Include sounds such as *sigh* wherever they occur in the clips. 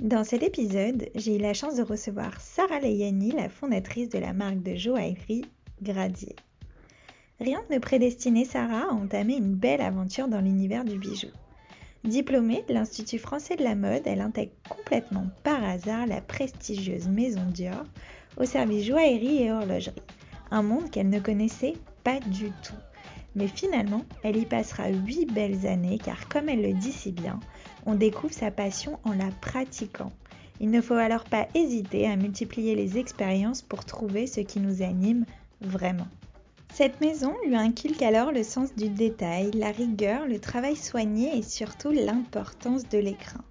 Dans cet épisode, j'ai eu la chance de recevoir Sarah Leyani, la fondatrice de la marque de joaillerie Gradier. Rien ne prédestinait Sarah à entamer une belle aventure dans l'univers du bijou. Diplômée de l'Institut français de la mode, elle intègre complètement par hasard la prestigieuse maison Dior au service joaillerie et horlogerie, un monde qu'elle ne connaissait pas du tout. Mais finalement, elle y passera huit belles années car comme elle le dit si bien, on découvre sa passion en la pratiquant. Il ne faut alors pas hésiter à multiplier les expériences pour trouver ce qui nous anime vraiment. Cette maison lui inculque alors le sens du détail, la rigueur, le travail soigné et surtout l'importance de l'écrin.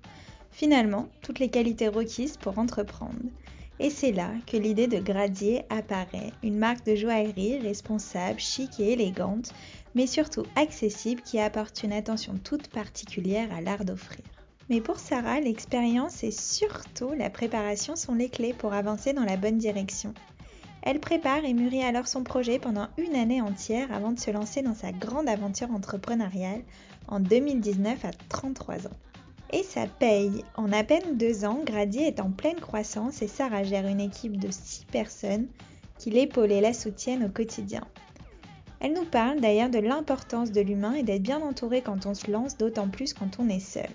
Finalement, toutes les qualités requises pour entreprendre. Et c'est là que l'idée de Gradier apparaît, une marque de joaillerie responsable, chic et élégante, mais surtout accessible qui apporte une attention toute particulière à l'art d'offrir. Mais pour Sarah, l'expérience et surtout la préparation sont les clés pour avancer dans la bonne direction. Elle prépare et mûrit alors son projet pendant une année entière avant de se lancer dans sa grande aventure entrepreneuriale en 2019 à 33 ans. Et ça paye. En à peine deux ans, Gradier est en pleine croissance et Sarah gère une équipe de six personnes qui l'épaulent et la soutiennent au quotidien. Elle nous parle d'ailleurs de l'importance de l'humain et d'être bien entouré quand on se lance, d'autant plus quand on est seul.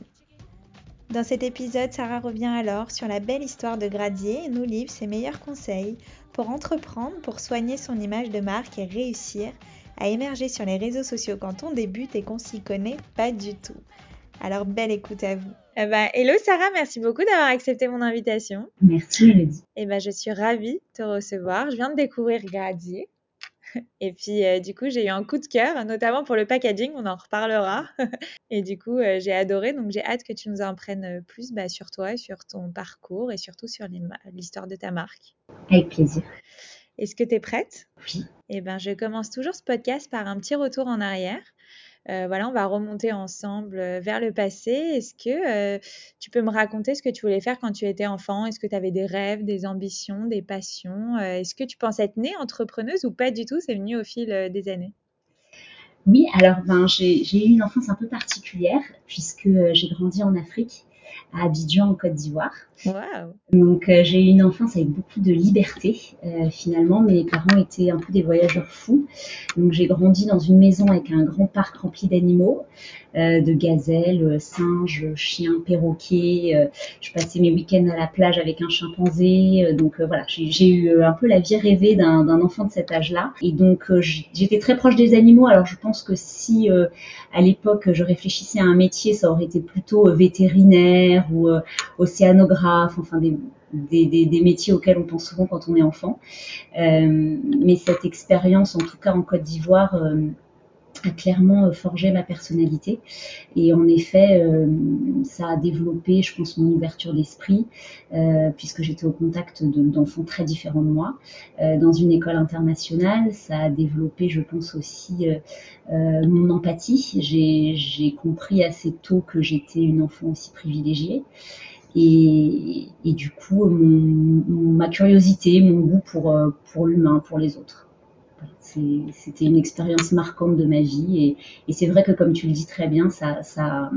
Dans cet épisode, Sarah revient alors sur la belle histoire de Gradier et nous livre ses meilleurs conseils pour entreprendre, pour soigner son image de marque et réussir à émerger sur les réseaux sociaux quand on débute et qu'on s'y connaît pas du tout. Alors belle écoute à vous. Eh ben, hello Sarah, merci beaucoup d'avoir accepté mon invitation. Merci Mélodie. Eh ben, je suis ravie de te recevoir. Je viens de découvrir Gradier. Et puis, euh, du coup, j'ai eu un coup de cœur, notamment pour le packaging, on en reparlera. *laughs* et du coup, euh, j'ai adoré, donc j'ai hâte que tu nous en prennes euh, plus bah, sur toi, sur ton parcours et surtout sur l'histoire de ta marque. Avec plaisir. Est-ce que tu es prête? Oui. Eh ben, je commence toujours ce podcast par un petit retour en arrière. Euh, voilà, on va remonter ensemble euh, vers le passé. Est-ce que euh, tu peux me raconter ce que tu voulais faire quand tu étais enfant? Est-ce que tu avais des rêves, des ambitions, des passions? Est-ce que tu penses être née entrepreneuse ou pas du tout? C'est venu au fil des années. Oui, alors ben, j'ai eu une enfance un peu particulière puisque j'ai grandi en Afrique à Abidjan en Côte d'Ivoire. Donc euh, j'ai eu une enfance avec beaucoup de liberté euh, finalement. Mes parents étaient un peu des voyageurs fous. Donc j'ai grandi dans une maison avec un grand parc rempli d'animaux, euh, de gazelles, singes, chiens, perroquets. je passais mes week-ends à la plage avec un chimpanzé. donc voilà, j'ai eu un peu la vie rêvée d'un enfant de cet âge-là. Et donc j'étais très proche des animaux. Alors je pense que si à l'époque je réfléchissais à un métier, ça aurait été plutôt vétérinaire ou océanographe enfin des, des, métiers auxquels on pense souvent quand on est enfant. Euh, mais cette expérience, en tout cas en Côte d'Ivoire, euh, a clairement forgé ma personnalité. Et en effet, euh, ça a développé, je pense, mon ouverture d'esprit, puisque j'étais au contact d'enfants très différents de moi. dans une école internationale, ça a développé, je pense aussi, mon empathie. J'ai compris assez tôt que j'étais une enfant aussi privilégiée. Et, du coup, ma curiosité, mon goût pour, euh, pour l'humain, pour les autres. C'était une expérience marquante de ma vie. Et, c'est vrai que, comme tu le dis très bien, ça, ça,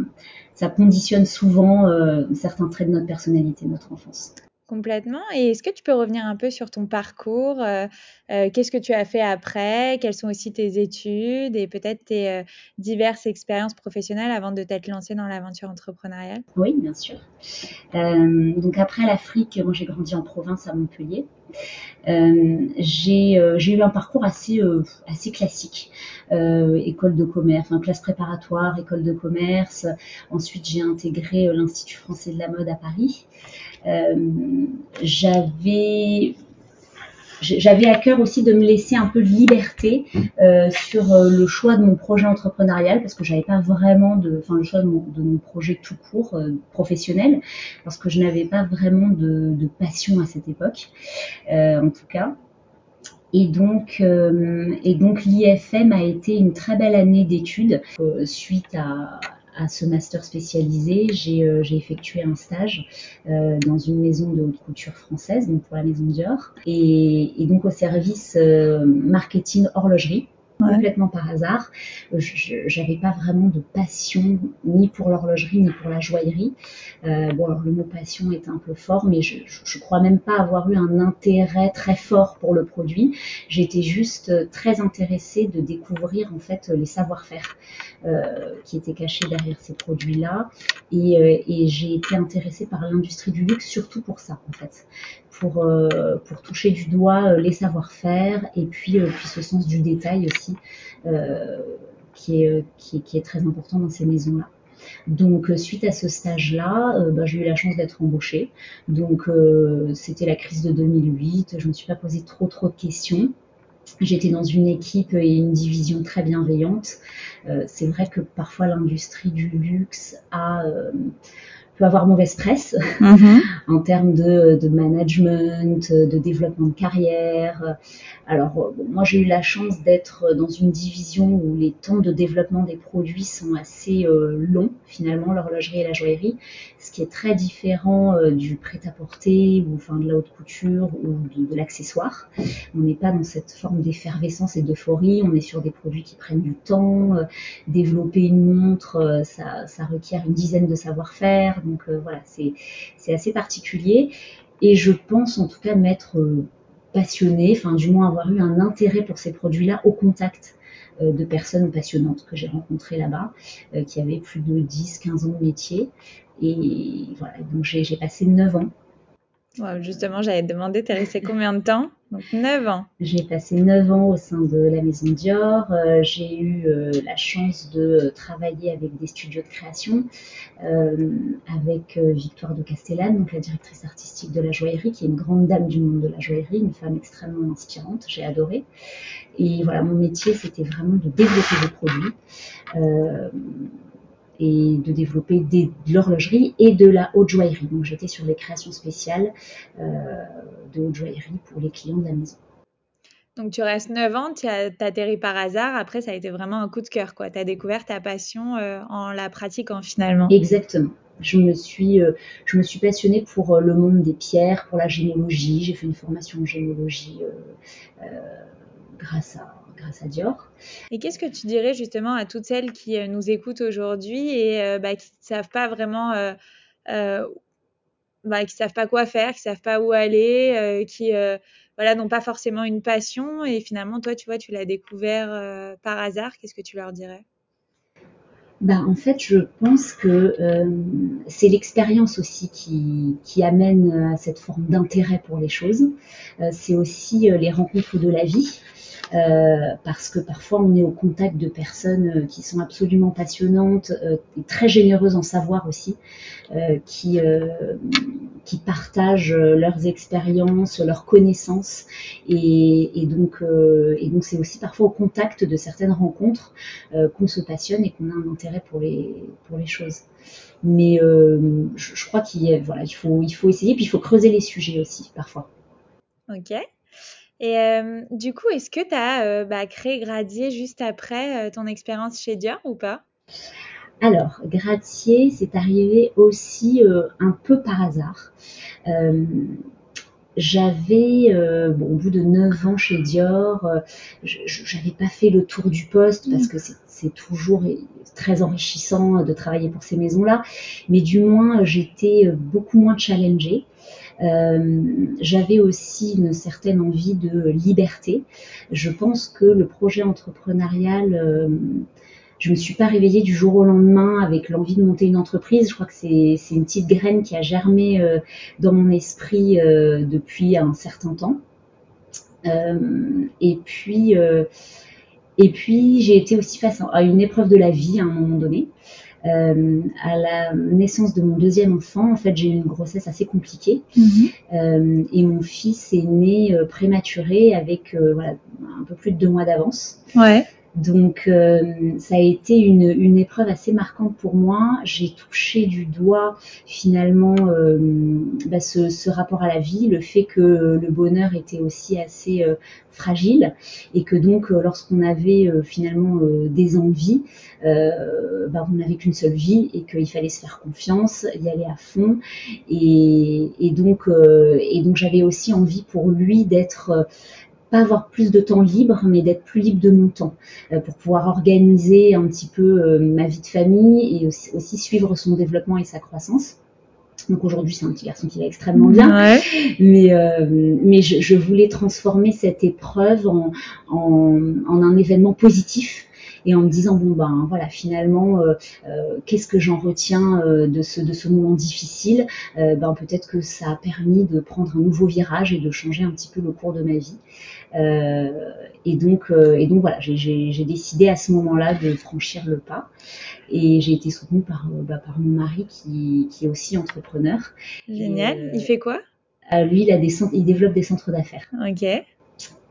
ça conditionne souvent euh, certains traits de notre personnalité, notre enfance. Complètement. Et est-ce que tu peux revenir un peu sur ton parcours euh, euh, Qu'est-ce que tu as fait après Quelles sont aussi tes études et peut-être tes diverses expériences professionnelles avant de t'être lancée dans l'aventure entrepreneuriale? Oui, bien sûr. donc après l'Afrique, moi j'ai grandi en province à Montpellier. J'ai eu un parcours assez, assez classique. école de commerce, enfin, classe préparatoire, école de commerce. Ensuite, j'ai intégré l'Institut français de la mode à Paris. Euh, j'avais j'avais à cœur aussi de me laisser un peu de liberté euh, sur euh, le choix de mon projet entrepreneurial parce que j'avais pas vraiment de, enfin le choix de mon, projet tout court euh, professionnel parce que je n'avais pas vraiment de, de, passion à cette époque, en tout cas. Et donc, et donc l'IFM a été une très belle année d'études suite à, à ce master spécialisé, euh, j'ai effectué un stage euh, dans une maison de haute couture française, donc pour la maison Dior, et, et donc au service euh, marketing horlogerie complètement par hasard. Je n'avais pas vraiment de passion ni pour l'horlogerie ni pour la joaillerie. Euh, bon, alors le mot passion est un peu fort, mais je, je, crois même pas avoir eu un intérêt très fort pour le produit. J'étais juste très intéressée de découvrir en fait les savoir-faire euh, qui étaient cachés derrière ces produits-là, et, euh, et j'ai été intéressée par l'industrie du luxe surtout pour ça en fait pour, euh, pour toucher du doigt euh, les savoir-faire et puis, euh, puis ce sens du détail aussi qui, est, qui, très important dans ces maisons-là. Donc suite à ce stage-là, bah, j'ai eu la chance d'être embauchée. Donc c'était la crise de 2008, je ne me suis pas posé trop trop de questions. J'étais dans une équipe et une division très bienveillante. c'est vrai que parfois l'industrie du luxe a peut avoir mauvaise presse *laughs* mhm. en termes de, de, management, de développement de carrière. Alors, moi, j'ai eu la chance d'être dans une division où les temps de développement des produits sont assez euh, longs, finalement, l'horlogerie et la joaillerie, ce qui est très différent euh, du prêt-à-porter ou enfin de la haute couture ou de, l'accessoire. On n'est pas dans cette forme d'effervescence et d'euphorie, on est sur des produits qui prennent du temps. Euh, développer une montre, ça, ça requiert une dizaine de savoir-faire donc euh, voilà, c'est assez particulier. Et je pense en tout cas m'être euh, passionnée, enfin du moins avoir eu un intérêt pour ces produits-là au contact euh, de personnes passionnantes que j'ai rencontrées là-bas, qui avaient plus de 10-15 ans de métier. Et voilà, donc j'ai passé 9 ans justement, j'avais demandé, t'es resté combien de temps? Donc 9 ans. J'ai passé 9 ans au sein de la maison Dior. Euh, j'ai eu euh, la chance de travailler avec des studios de création, euh, avec Victoire de Castellane, donc la directrice artistique de la joaillerie, qui est une grande dame du monde de la joaillerie, une femme extrêmement inspirante, j'ai adoré. Et voilà, mon métier, c'était vraiment de développer des produits et de développer de l'horlogerie et de la haute joaillerie. Donc j'étais sur les créations spéciales euh, de haute joaillerie pour les clients de la maison. Donc tu restes 9 ans, tu atterri par hasard, après ça a été vraiment un coup de cœur, quoi. Tu as découvert ta passion euh, en la pratiquant finalement. Exactement. Je me suis, euh, je me suis passionnée pour le monde des pierres, pour la généalogie. J'ai fait une formation en généalogie grâce à, grâce à Dior. Et qu'est-ce que tu dirais justement à toutes celles qui euh, nous écoutent aujourd'hui et euh, bah, qui ne savent pas vraiment, euh, bah, qui savent pas quoi faire, qui savent pas où aller, qui voilà n'ont pas forcément une passion et finalement toi tu vois tu l'as découvert par hasard, qu'est-ce que tu leur dirais? Bah, en fait, je pense que c'est l'expérience aussi qui, qui, amène à cette forme d'intérêt pour les choses. c'est aussi les rencontres de la vie. Euh, parce que parfois on est au contact de personnes euh, qui sont absolument passionnantes euh, et très généreuses en savoir aussi, qui, qui partagent leurs expériences, leurs connaissances et, et donc et c'est aussi parfois au contact de certaines rencontres qu'on se passionne et qu'on a un intérêt pour les pour les choses. Mais je, je, crois qu'il voilà, il faut il faut essayer puis il faut creuser les sujets aussi parfois. Ok. Et euh, du coup, est-ce que tu as euh, bah, créé Gradier juste après euh, ton expérience chez Dior ou pas? Alors, Gradier, c'est arrivé aussi un peu par hasard. j'avais, bon, au bout de 9 ans chez Dior, je n'avais pas fait le tour du poste parce mmh. que c'est toujours très enrichissant de travailler pour ces maisons-là, mais du moins j'étais beaucoup moins challengée. Euh, j'avais aussi une certaine envie de liberté. Je pense que le projet entrepreneurial euh, je me suis pas réveillée du jour au lendemain avec l'envie de monter une entreprise. Je crois que c'est une petite graine qui a germé euh, dans mon esprit depuis un certain temps. et puis, et puis j'ai été aussi face à une épreuve de la vie à un moment donné. À la naissance de mon deuxième enfant, en fait, j'ai eu une grossesse assez compliquée mhm. et mon fils est né prématuré avec un peu plus de deux mois d'avance. Ouais. Donc euh, ça a été une, une, épreuve assez marquante pour moi. J'ai touché du doigt finalement euh, bah, ce, ce, rapport à la vie, le fait que le bonheur était aussi assez euh, fragile et que donc lorsqu'on avait finalement des envies, bah, on n'avait qu'une seule vie et qu'il fallait se faire confiance, y aller à fond. Et, et donc, et donc j'avais aussi envie pour lui d'être pas avoir plus de temps libre, mais d'être plus libre de mon temps euh, pour pouvoir organiser un petit peu euh, ma vie de famille et aussi, suivre son développement et sa croissance. Donc aujourd'hui, c'est un petit garçon qui va extrêmement bien, mais, euh, mais je, je, voulais transformer cette épreuve en, en, en un événement positif et en me disant bon ben voilà finalement euh, euh, qu'est-ce que j'en retiens euh, de ce de ce moment difficile? Ben peut-être que ça a permis de prendre un nouveau virage et de changer un petit peu le cours de ma vie. Et donc et donc voilà j'ai décidé à ce moment-là de franchir le pas. Et j'ai été soutenue par bah, par mon mari qui, qui est aussi entrepreneur. Génial. Il fait quoi? lui il a des il développe des centres d'affaires. Ok.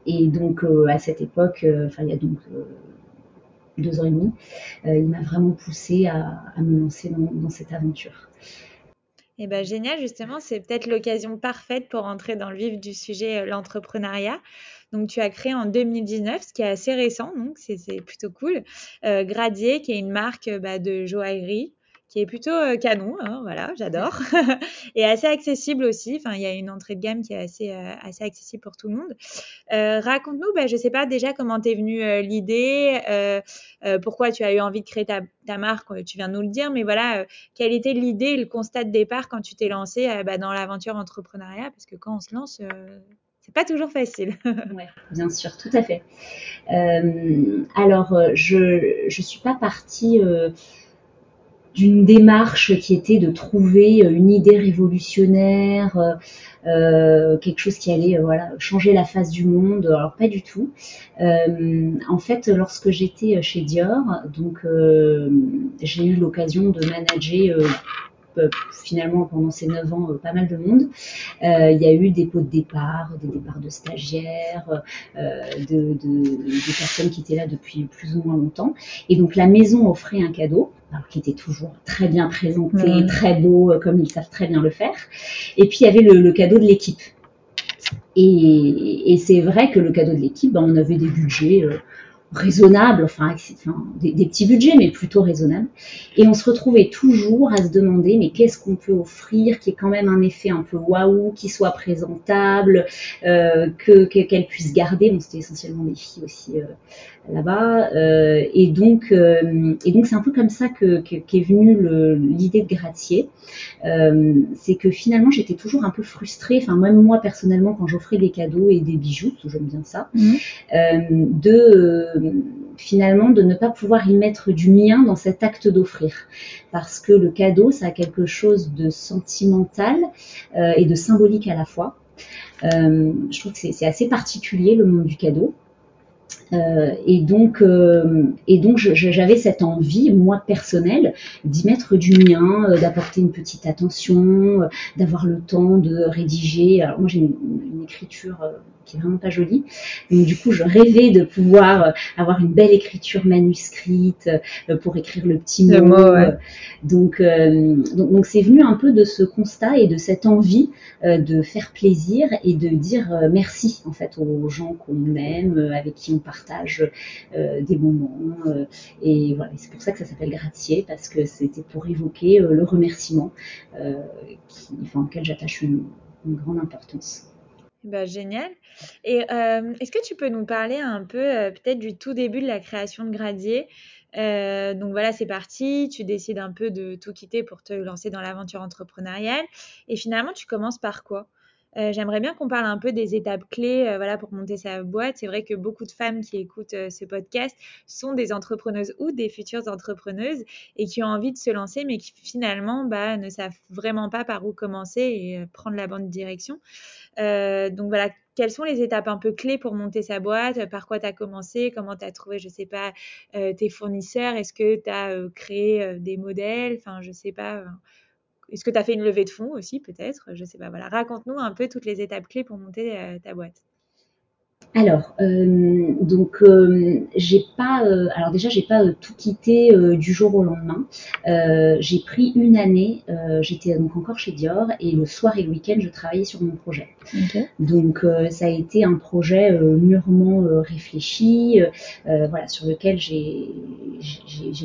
Et donc à cette époque, enfin il y a donc deux ans et demi, euh, il m'a vraiment poussé à, me lancer dans, cette aventure. Eh ben, génial, justement, c'est peut-être l'occasion parfaite pour entrer dans le vif du sujet, euh, l'entrepreneuriat. Donc, tu as créé en 2019, ce qui est assez récent, donc c'est plutôt cool. Euh, Gradier, qui est une marque bah, de joaillerie qui est plutôt euh, canon, hein, voilà, j'adore, *laughs* et assez accessible aussi. Enfin, il y a une entrée de gamme qui est assez, euh, assez accessible pour tout le monde. Euh, raconte-nous, bah, je ne sais pas déjà comment t'es venue l'idée, pourquoi tu as eu envie de créer ta, ta, marque, tu viens de nous le dire, mais voilà, quelle était l'idée, le constat de départ quand tu t'es lancé bah, dans l'aventure entrepreneuriat, parce que quand on se lance, c'est pas toujours facile. *laughs* oui, bien sûr, tout à fait. alors, je ne suis pas partie d'une démarche qui était de trouver euh, une idée révolutionnaire, euh, euh, quelque chose qui allait voilà changer la face du monde. Alors pas du tout. en fait, lorsque j'étais chez Dior, donc j'ai eu l'occasion de manager finalement pendant ces neuf ans pas mal de monde. il y a eu des pots de départ, des départs de stagiaires, de, de, personnes qui étaient là depuis plus ou moins longtemps. Et donc la maison offrait un cadeau alors qui était toujours très bien présenté, très beau, euh, comme ils savent très bien le faire. Et puis il y avait le, cadeau de l'équipe. Et, c'est vrai que le cadeau de l'équipe, ben, on avait des budgets euh, raisonnables, enfin, des, petits budgets, mais plutôt raisonnables. Et on se retrouvait toujours à se demander, mais qu'est-ce qu'on peut offrir qui ait quand même un effet un peu waouh, qui soit présentable, euh, que qu'elle puisse garder. Bon, c'était essentiellement des filles aussi là-bas. Euh, et donc, euh, et donc c'est un peu comme ça que, qu'est venue l'idée de Gratier. Euh, c'est que finalement j'étais toujours un peu frustrée, enfin même moi personnellement quand j'offrais des cadeaux et des bijoux, parce que j'aime bien ça, mmh. de finalement de ne pas pouvoir y mettre du mien dans cet acte d'offrir, parce que le cadeau ça a quelque chose de sentimental et de symbolique à la fois. je trouve que c'est assez particulier le monde du cadeau. Euh, et donc, euh, et donc j'avais cette envie, moi personnelle, d'y mettre du mien, euh, d'apporter une petite attention, d'avoir le temps de rédiger. Alors moi j'ai une, une, écriture qui est vraiment pas jolie. Donc du coup, je rêvais de pouvoir avoir une belle écriture manuscrite pour écrire le petit mot. Donc donc c'est venu un peu de ce constat et de cette envie de faire plaisir et de dire merci en fait aux gens qu'on aime, avec qui on partage des moments. et voilà, c'est pour ça que ça s'appelle Gratier parce que c'était pour évoquer le remerciement qui, enfin, auquel j'attache une grande importance. Bah, génial. Et euh, est-ce que tu peux nous parler un peu euh, peut-être du tout début de la création de Gradier euh, Donc voilà, c'est parti, tu décides un peu de tout quitter pour te lancer dans l'aventure entrepreneuriale. Et finalement, tu commences par quoi? Euh, j'aimerais bien qu'on parle un peu des étapes clés euh, voilà, pour monter sa boîte. C'est vrai que beaucoup de femmes qui écoutent euh, ce podcast sont des entrepreneuses ou des futures entrepreneuses et qui ont envie de se lancer, mais qui finalement bah, ne savent vraiment pas par où commencer et prendre la bonne direction. donc voilà, quelles sont les étapes un peu clés pour monter sa boîte? Par quoi tu as commencé? Comment tu as trouvé, je sais pas, tes fournisseurs? Est-ce que tu as créé des modèles? Enfin, je sais pas. Est-ce que tu as fait une levée de fonds aussi, peut-être? Je sais pas. Voilà, raconte-nous un peu toutes les étapes clés pour monter ta boîte. Alors, euh, donc euh, j'ai pas, euh, alors déjà j'ai pas tout quitté du jour au lendemain. j'ai pris une année, j'étais donc encore chez Dior et le soir et le week-end je travaillais sur mon projet. Donc ça a été un projet mûrement réfléchi, voilà sur lequel j'ai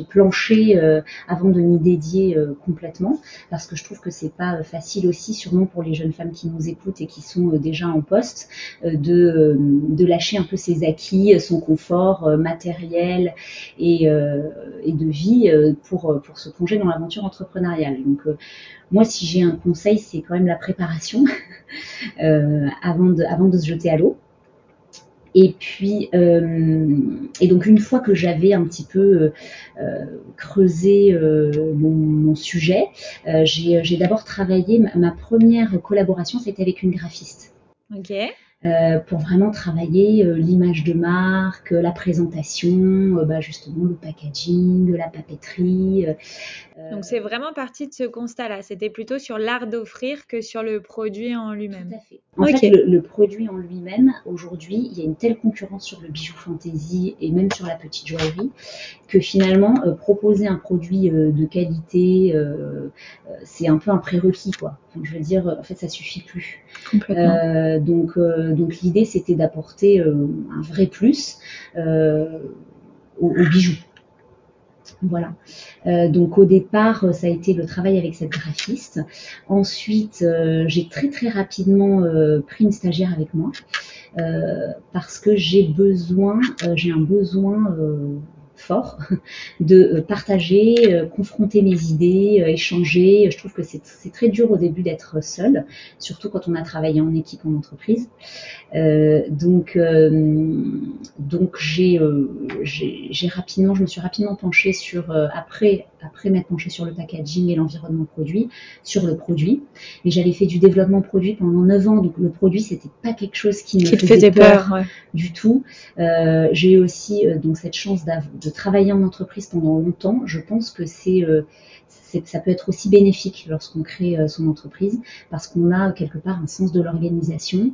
planché avant de m'y dédier complètement parce que je trouve que c'est pas facile aussi, sûrement pour les jeunes femmes qui nous écoutent et qui sont déjà en poste, de de lâcher un peu ses acquis, son confort euh, matériel et, euh, et, de vie euh, pour, pour se plonger dans l'aventure entrepreneuriale. Donc moi, si j'ai un conseil, c'est quand même la préparation *laughs* avant, de, avant de se jeter à l'eau. Et puis, et donc une fois que j'avais un petit peu creusé mon, mon, sujet, j'ai d'abord travaillé. Ma, ma, première collaboration, c'était avec une graphiste. Ok. Euh, pour vraiment travailler euh, l'image de marque, la présentation, euh, bah, justement le packaging, la papeterie. Donc c'est vraiment parti de ce constat-là. C'était plutôt sur l'art d'offrir que sur le produit en lui-même. Tout à fait. En fait, le, le, produit en lui-même, aujourd'hui, il y a une telle concurrence sur le bijou fantasy et même sur la petite joaillerie que finalement, proposer un produit de qualité, c'est un peu un prérequis, quoi. Enfin, je veux dire, en fait, ça suffit plus. donc donc l'idée c'était d'apporter euh, un vrai plus euh, aux, bijoux. Voilà. Euh, donc au départ, ça a été le travail avec cette graphiste. Ensuite, j'ai très très rapidement pris une stagiaire avec moi parce que j'ai besoin, j'ai un besoin fort *laughs* de euh, partager, euh, confronter mes idées, euh, échanger. Je trouve que c'est très dur au début d'être seul, surtout quand on a travaillé en équipe en entreprise. donc, donc j'ai rapidement, je me suis rapidement penchée sur après après m'être penchée sur le packaging et l'environnement produit, sur le produit. Mais j'avais fait du développement produit pendant 9 ans, donc le produit c'était pas quelque chose qui me faisait, peur, du tout. j'ai aussi donc cette chance de travailler en entreprise pendant longtemps, je pense que c'est euh, ça peut être aussi bénéfique lorsqu'on crée euh, son entreprise parce qu'on a quelque part un sens de l'organisation.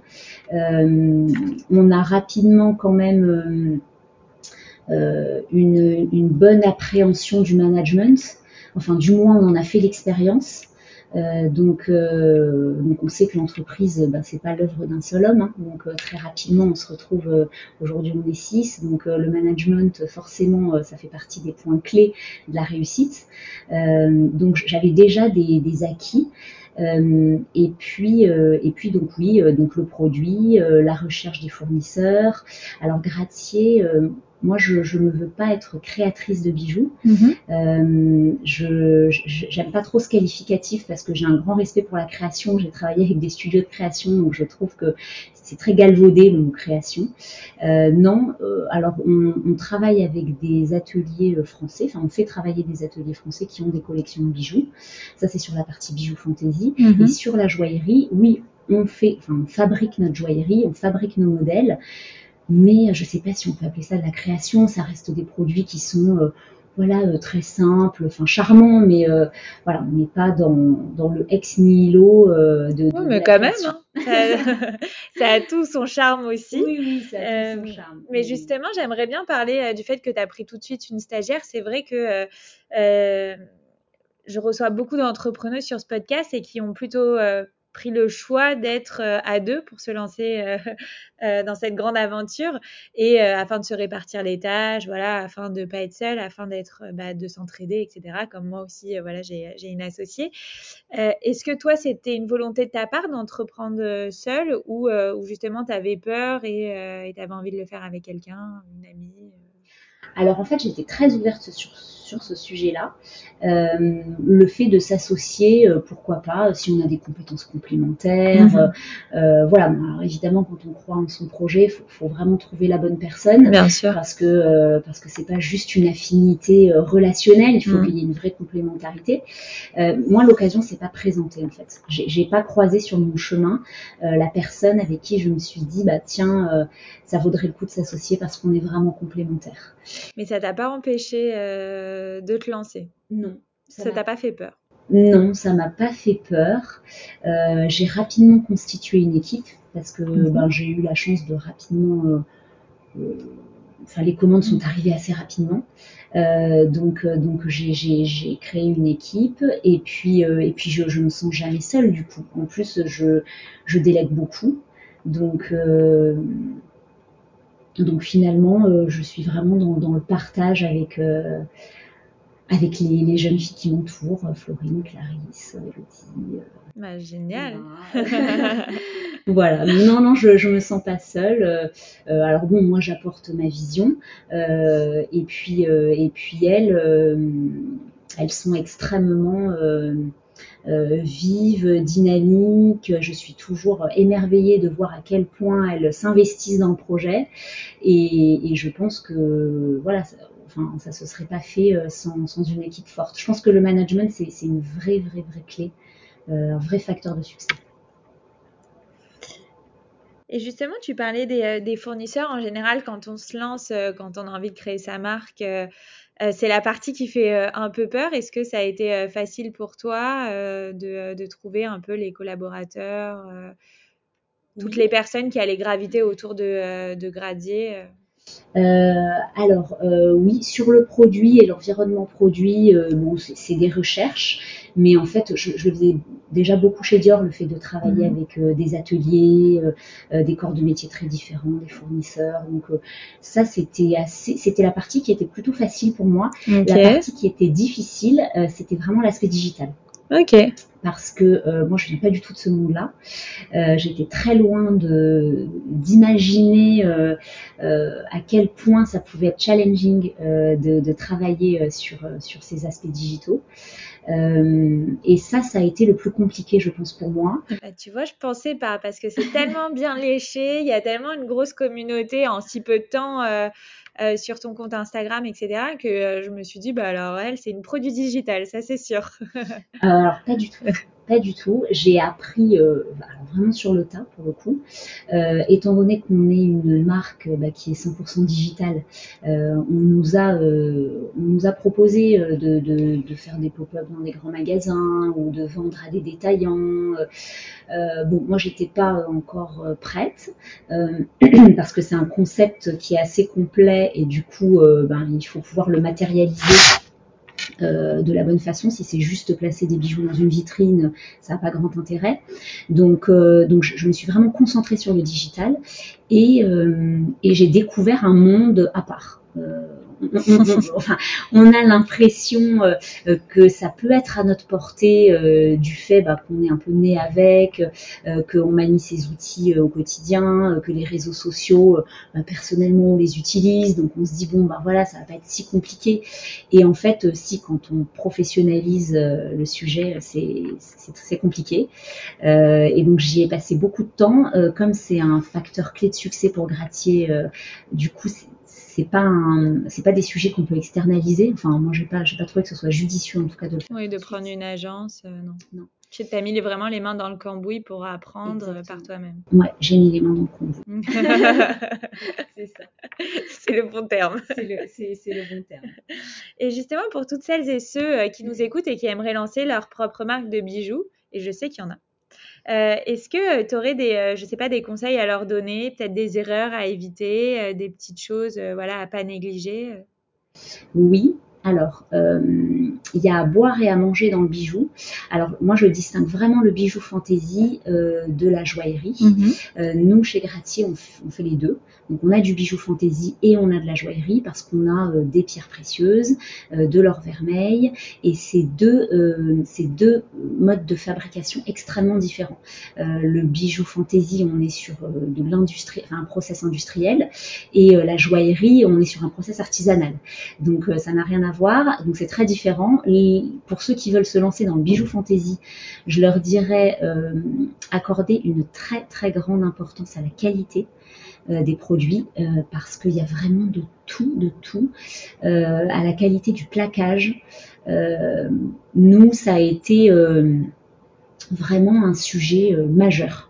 Euh, on a rapidement quand même une, une, bonne appréhension du management. Enfin, du moins, on en a fait l'expérience. Euh, donc, euh, donc on sait que l'entreprise, bah, c'est pas l'œuvre d'un seul homme. Hein. donc euh, très rapidement, on se retrouve aujourd'hui on est six. Donc le management, forcément, ça fait partie des points clés de la réussite. donc j'avais déjà des, des acquis. Euh, et puis, euh, et puis donc oui, donc le produit, la recherche des fournisseurs. Alors Gratier, moi, je ne veux pas être créatrice de bijoux. Mhm. Euh, je j'aime pas trop ce qualificatif parce que j'ai un grand respect pour la création. J'ai travaillé avec des studios de création, donc je trouve que c'est très galvaudé le mot création. Euh, non, euh, alors on, on, travaille avec des ateliers euh, français. Enfin, on fait travailler des ateliers français qui ont des collections de bijoux. Ça, c'est sur la partie bijoux fantasy. Mhm. Et sur la joaillerie, oui, on fait, enfin, on fabrique notre joaillerie, on fabrique nos modèles mais je ne sais pas si on peut appeler ça de la création. Ça reste des produits qui sont euh, voilà euh, très simples, enfin charmants, mais euh, voilà, on n'est pas dans, dans, le ex nihilo de, Oui, mais quand même, hein. *laughs* ça, a tout son charme aussi. Oui, oui, ça a tout son charme. Mais justement, j'aimerais bien parler du fait que tu as pris tout de suite une stagiaire. C'est vrai que je reçois beaucoup d'entrepreneurs sur ce podcast et qui ont plutôt pris le choix d'être euh, à deux pour se lancer euh, *laughs* euh, dans cette grande aventure et afin de se répartir les tâches, voilà, afin de pas être seul, afin d'être, bah, de s'entraider, etc. Comme moi aussi, voilà, j'ai une associée. Est-ce que toi, c'était une volonté de ta part d'entreprendre seul ou, ou justement tu avais peur et tu avais envie de le faire avec quelqu'un, une amie Alors en fait, j'étais très ouverte sur sur ce sujet-là. Euh, le fait de s'associer, euh, pourquoi pas, si on a des compétences complémentaires. Mhm. voilà, évidemment, quand on croit en son projet, il faut, vraiment trouver la bonne personne. Bien sûr. Parce que parce que c'est pas juste une affinité relationnelle, il faut mhm. qu'il y ait une vraie complémentarité. moi, l'occasion s'est pas présentée en fait. J'ai pas croisé sur mon chemin la personne avec qui je me suis dit, bah tiens, ça vaudrait le coup de s'associer parce qu'on est vraiment complémentaires. Mais ça t'a pas empêché euh, de te lancer Non. Ça t'a pas fait peur? Non, ça m'a pas fait peur. Euh, j'ai rapidement constitué une équipe parce que mhm. ben, j'ai eu la chance de rapidement. Euh, enfin, les commandes sont arrivées assez rapidement. donc, donc j'ai créé une équipe et puis, et puis je, ne me sens jamais seule du coup. En plus, je, je délègue beaucoup. Donc, donc finalement, euh, je suis vraiment dans, le partage avec, euh, avec les, jeunes filles qui m'entourent, euh, Florine, Clarisse, Elodie. Bah, génial. *laughs* Voilà. Non, non, je, je me sens pas seule. alors bon, moi j'apporte ma vision, et puis et puis elles, elles sont extrêmement euh, vive, dynamique. Je suis toujours émerveillée de voir à quel point elles s'investissent dans le projet. Et, je pense que voilà, enfin, ça se serait pas fait euh, sans, une équipe forte. Je pense que le management, c'est une vraie, vraie, vraie clé, euh, un vrai facteur de succès. Et justement, tu parlais des, fournisseurs. En général, quand on se lance, quand on a envie de créer sa marque, euh, c'est la partie qui fait euh, un peu peur. Est-ce que ça a été euh, facile pour toi de, trouver un peu les collaborateurs, toutes les personnes qui allaient graviter autour de, de Gradier alors oui, sur le produit et l'environnement produit, bon, c'est des recherches. Mais en fait, je, je, faisais déjà beaucoup chez Dior, le fait de travailler mhm. avec euh, des ateliers, euh, euh, des corps de métiers très différents, des fournisseurs. Donc ça, c'était assez, c'était la partie qui était plutôt facile pour moi. La partie qui était difficile, c'était vraiment l'aspect digital. Ok. Parce que moi, je viens pas du tout de ce monde-là. J'étais très loin de d'imaginer à quel point ça pouvait être challenging de, de, travailler sur sur ces aspects digitaux. Euh, et ça, ça a été le plus compliqué, je pense, pour moi. Bah, tu vois, je pensais pas, parce que c'est tellement bien léché, il y a tellement une grosse communauté en si peu de temps euh, euh, sur ton compte Instagram, etc., que je me suis dit, bah alors elle, c'est une produit digital, ça c'est sûr. *laughs* alors, pas du tout. Pas du tout. J'ai appris euh, bah, vraiment sur le tas pour le coup. Euh, étant donné qu'on est une marque bah, qui est 100% digitale, euh, on nous a on nous a proposé de, de, faire des pop-up dans des grands magasins ou de vendre à des détaillants. bon, moi j'étais pas encore prête *clears throat* parce que c'est un concept qui est assez complet et du coup, ben, il faut pouvoir le matérialiser euh, de la bonne façon. Si c'est juste placer des bijoux dans une vitrine, ça n'a pas grand intérêt. Donc, euh, donc je, me suis vraiment concentrée sur le digital et, euh, et j'ai découvert un monde à part on a l'impression euh, que ça peut être à notre portée euh, du fait bah, qu'on est un peu né avec, euh, qu'on manie ces outils au quotidien, que les réseaux sociaux, bah, personnellement, on les utilise, donc on se dit bon bah voilà, ça va pas être si compliqué. Et en fait, si quand on professionnalise le sujet, c'est c'est compliqué. et donc j'y ai passé beaucoup de temps, comme c'est un facteur clé de succès pour Gratier. du coup, c'est pas c'est pas des sujets qu'on peut externaliser. Enfin, moi, j'ai pas, j'ai pas trouvé que ce soit judicieux en tout cas de. Oui, de prendre une agence, euh, non. Non. Tu as mis vraiment les mains dans le cambouis pour apprendre euh, par toi-même. Ouais, j'ai mis les mains dans le cambouis. *laughs* c'est ça. C'est le bon terme. C'est le, le, bon terme. Et justement, pour toutes celles et ceux euh, qui nous écoutent et qui aimeraient lancer leur propre marque de bijoux, et je sais qu'il y en a, est-ce que euh, tu aurais des, euh, je sais pas, des conseils à leur donner, peut-être des erreurs à éviter, des petites choses, voilà, à pas négliger Oui, alors, euh, il y a à boire et à manger dans le bijou. Alors, moi, je distingue vraiment le bijou fantaisie euh, de la joaillerie. Mhm. Euh, nous, chez Gratier, on, fait les deux. Donc, on a du bijou fantaisie et on a de la joaillerie parce qu'on a des pierres précieuses, de l'or vermeil, et c'est deux, ces deux modes de fabrication extrêmement différents. le bijou fantaisie, on est sur de l'industrie, enfin, un process industriel, et la joaillerie, on est sur un process artisanal. Donc, ça n'a rien à à voir, donc c'est très différent. Et pour ceux qui veulent se lancer dans le bijou fantasy, je leur dirais euh, accorder une très très grande importance à la qualité euh, des produits parce qu'il y a vraiment de tout, de tout, à la qualité du plaquage. nous, ça a été vraiment un sujet majeur.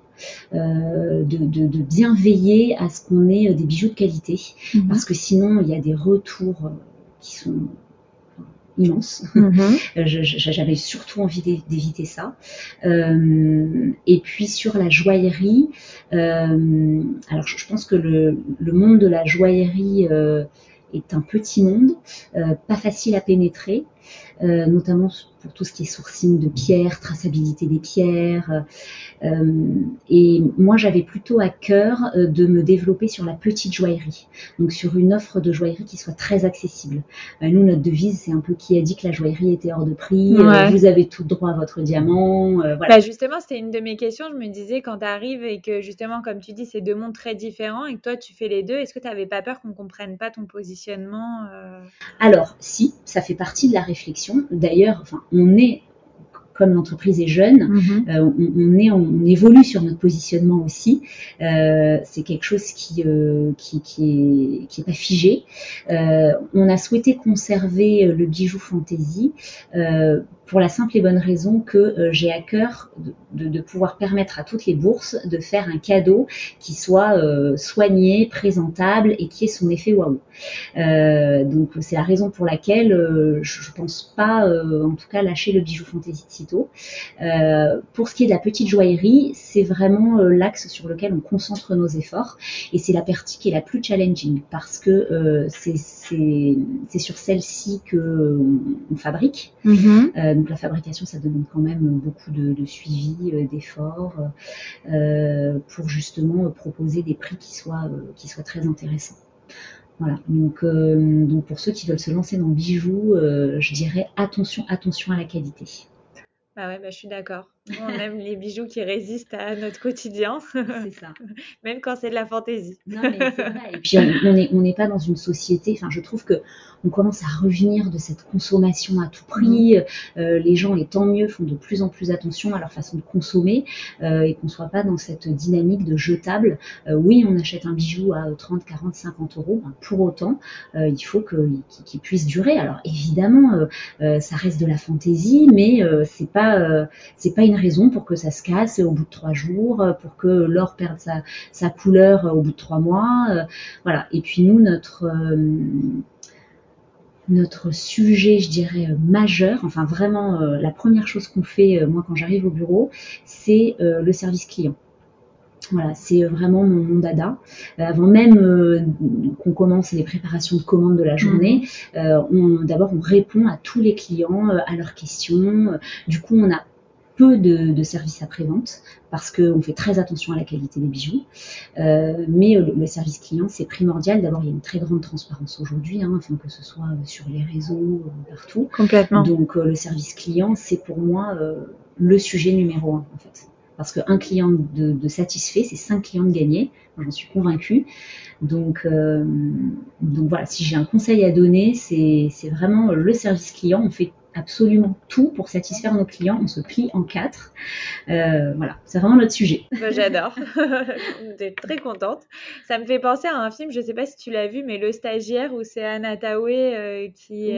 Euh, de, bien veiller à ce qu'on ait euh, des bijoux de qualité, mhm. parce que sinon il y a des retours euh, qui sont immenses. Mhm. *laughs* J'avais surtout envie d'éviter ça. et puis sur la joaillerie, alors je, pense que le, monde de la joaillerie est un petit monde, pas facile à pénétrer. Euh, notamment pour tout ce qui est sourcing de pierres, traçabilité des pierres. Euh, et moi, j'avais plutôt à cœur euh, de me développer sur la petite joaillerie, donc sur une offre de joaillerie qui soit très accessible. nous, notre devise, c'est un peu qui a dit que la joaillerie était hors de prix. vous avez tout droit à votre diamant. voilà. Bah justement, c'était une de mes questions. Je me disais, quand tu arrives et que justement, comme tu dis, c'est deux mondes très différents et que toi, tu fais les deux, est-ce que tu n'avais pas peur qu'on comprenne pas ton positionnement Alors, si, ça fait partie de la réflexion D'ailleurs, enfin, on est comme l'entreprise est jeune, mhm. euh, on, est, on, évolue sur notre positionnement aussi. Euh, c'est quelque chose qui, euh, qui, qui, est, qui est pas figé. on a souhaité conserver le bijou fantasy pour la simple et bonne raison que euh, j'ai à cœur de, pouvoir permettre à toutes les bourses de faire un cadeau qui soit euh, soigné, présentable et qui ait son effet waouh. Euh, donc c'est la raison pour laquelle je ne pense pas, en tout cas, lâcher le bijou fantasy de sitôt. pour ce qui est de la petite joaillerie, c'est vraiment l'axe sur lequel on concentre nos efforts et c'est la partie qui est la plus challenging parce que c'est sur celle-ci que on, fabrique. Mm-hmm donc la fabrication, ça demande quand même beaucoup de, suivi, euh, d'efforts, euh, pour justement proposer des prix qui soient, euh, qui soient très intéressants. Voilà, donc, donc pour ceux qui veulent se lancer dans le bijou, je dirais attention, attention à la qualité. Ah ouais, bah, je suis d'accord. *laughs* On aime les bijoux qui résistent à notre quotidien. C'est ça. *laughs* Même quand c'est de la fantaisie. Non, mais c'est vrai. Et puis, *laughs* on n'est pas dans une société. Enfin, je trouve que on commence à revenir de cette consommation à tout prix. Mm. Euh, les gens, et tant mieux, font de plus en plus attention à leur façon de consommer euh, et qu'on soit pas dans cette dynamique de jetable. Euh, oui, on achète un bijou à 30, 40, 50 euros. Ben, pour autant, il faut qu'il puisse durer. Alors, évidemment, ça reste de la fantaisie, mais c'est pas c'est pas une raison pour que ça se casse au bout de trois jours, euh, pour que l'or perde sa, couleur euh, au bout de trois mois. voilà. Et puis nous, notre notre sujet, je dirais, majeur, enfin vraiment la première chose qu'on fait, moi, quand j'arrive au bureau, c'est le service client. Voilà, c'est vraiment mon, dada. avant même qu'on commence les préparations de commandes de la journée, mmh. d'abord on répond à tous les clients, à leurs questions. du coup, on a peu de, services après-vente parce qu'on fait très attention à la qualité des bijoux. Euh, mais euh, le, service client, c'est primordial. D'abord, il y a une très grande transparence aujourd'hui, hein, que ce soit sur les réseaux, euh, partout. Complètement. Donc, le service client, c'est pour moi le sujet numéro un, en fait. Parce qu'un client de, satisfait, c'est cinq clients de gagnés. J'en suis convaincue. Donc, donc voilà, si j'ai un conseil à donner, c'est vraiment le service client. On fait absolument tout pour satisfaire nos clients. On se plie en quatre. Euh, voilà, c'est vraiment notre sujet. Bah, j'adore. *laughs* J'étais très contente. Ça me fait penser à un film, je ne sais pas si tu l'as vu, mais Le Stagiaire, où c'est Anna Tawé euh, qui,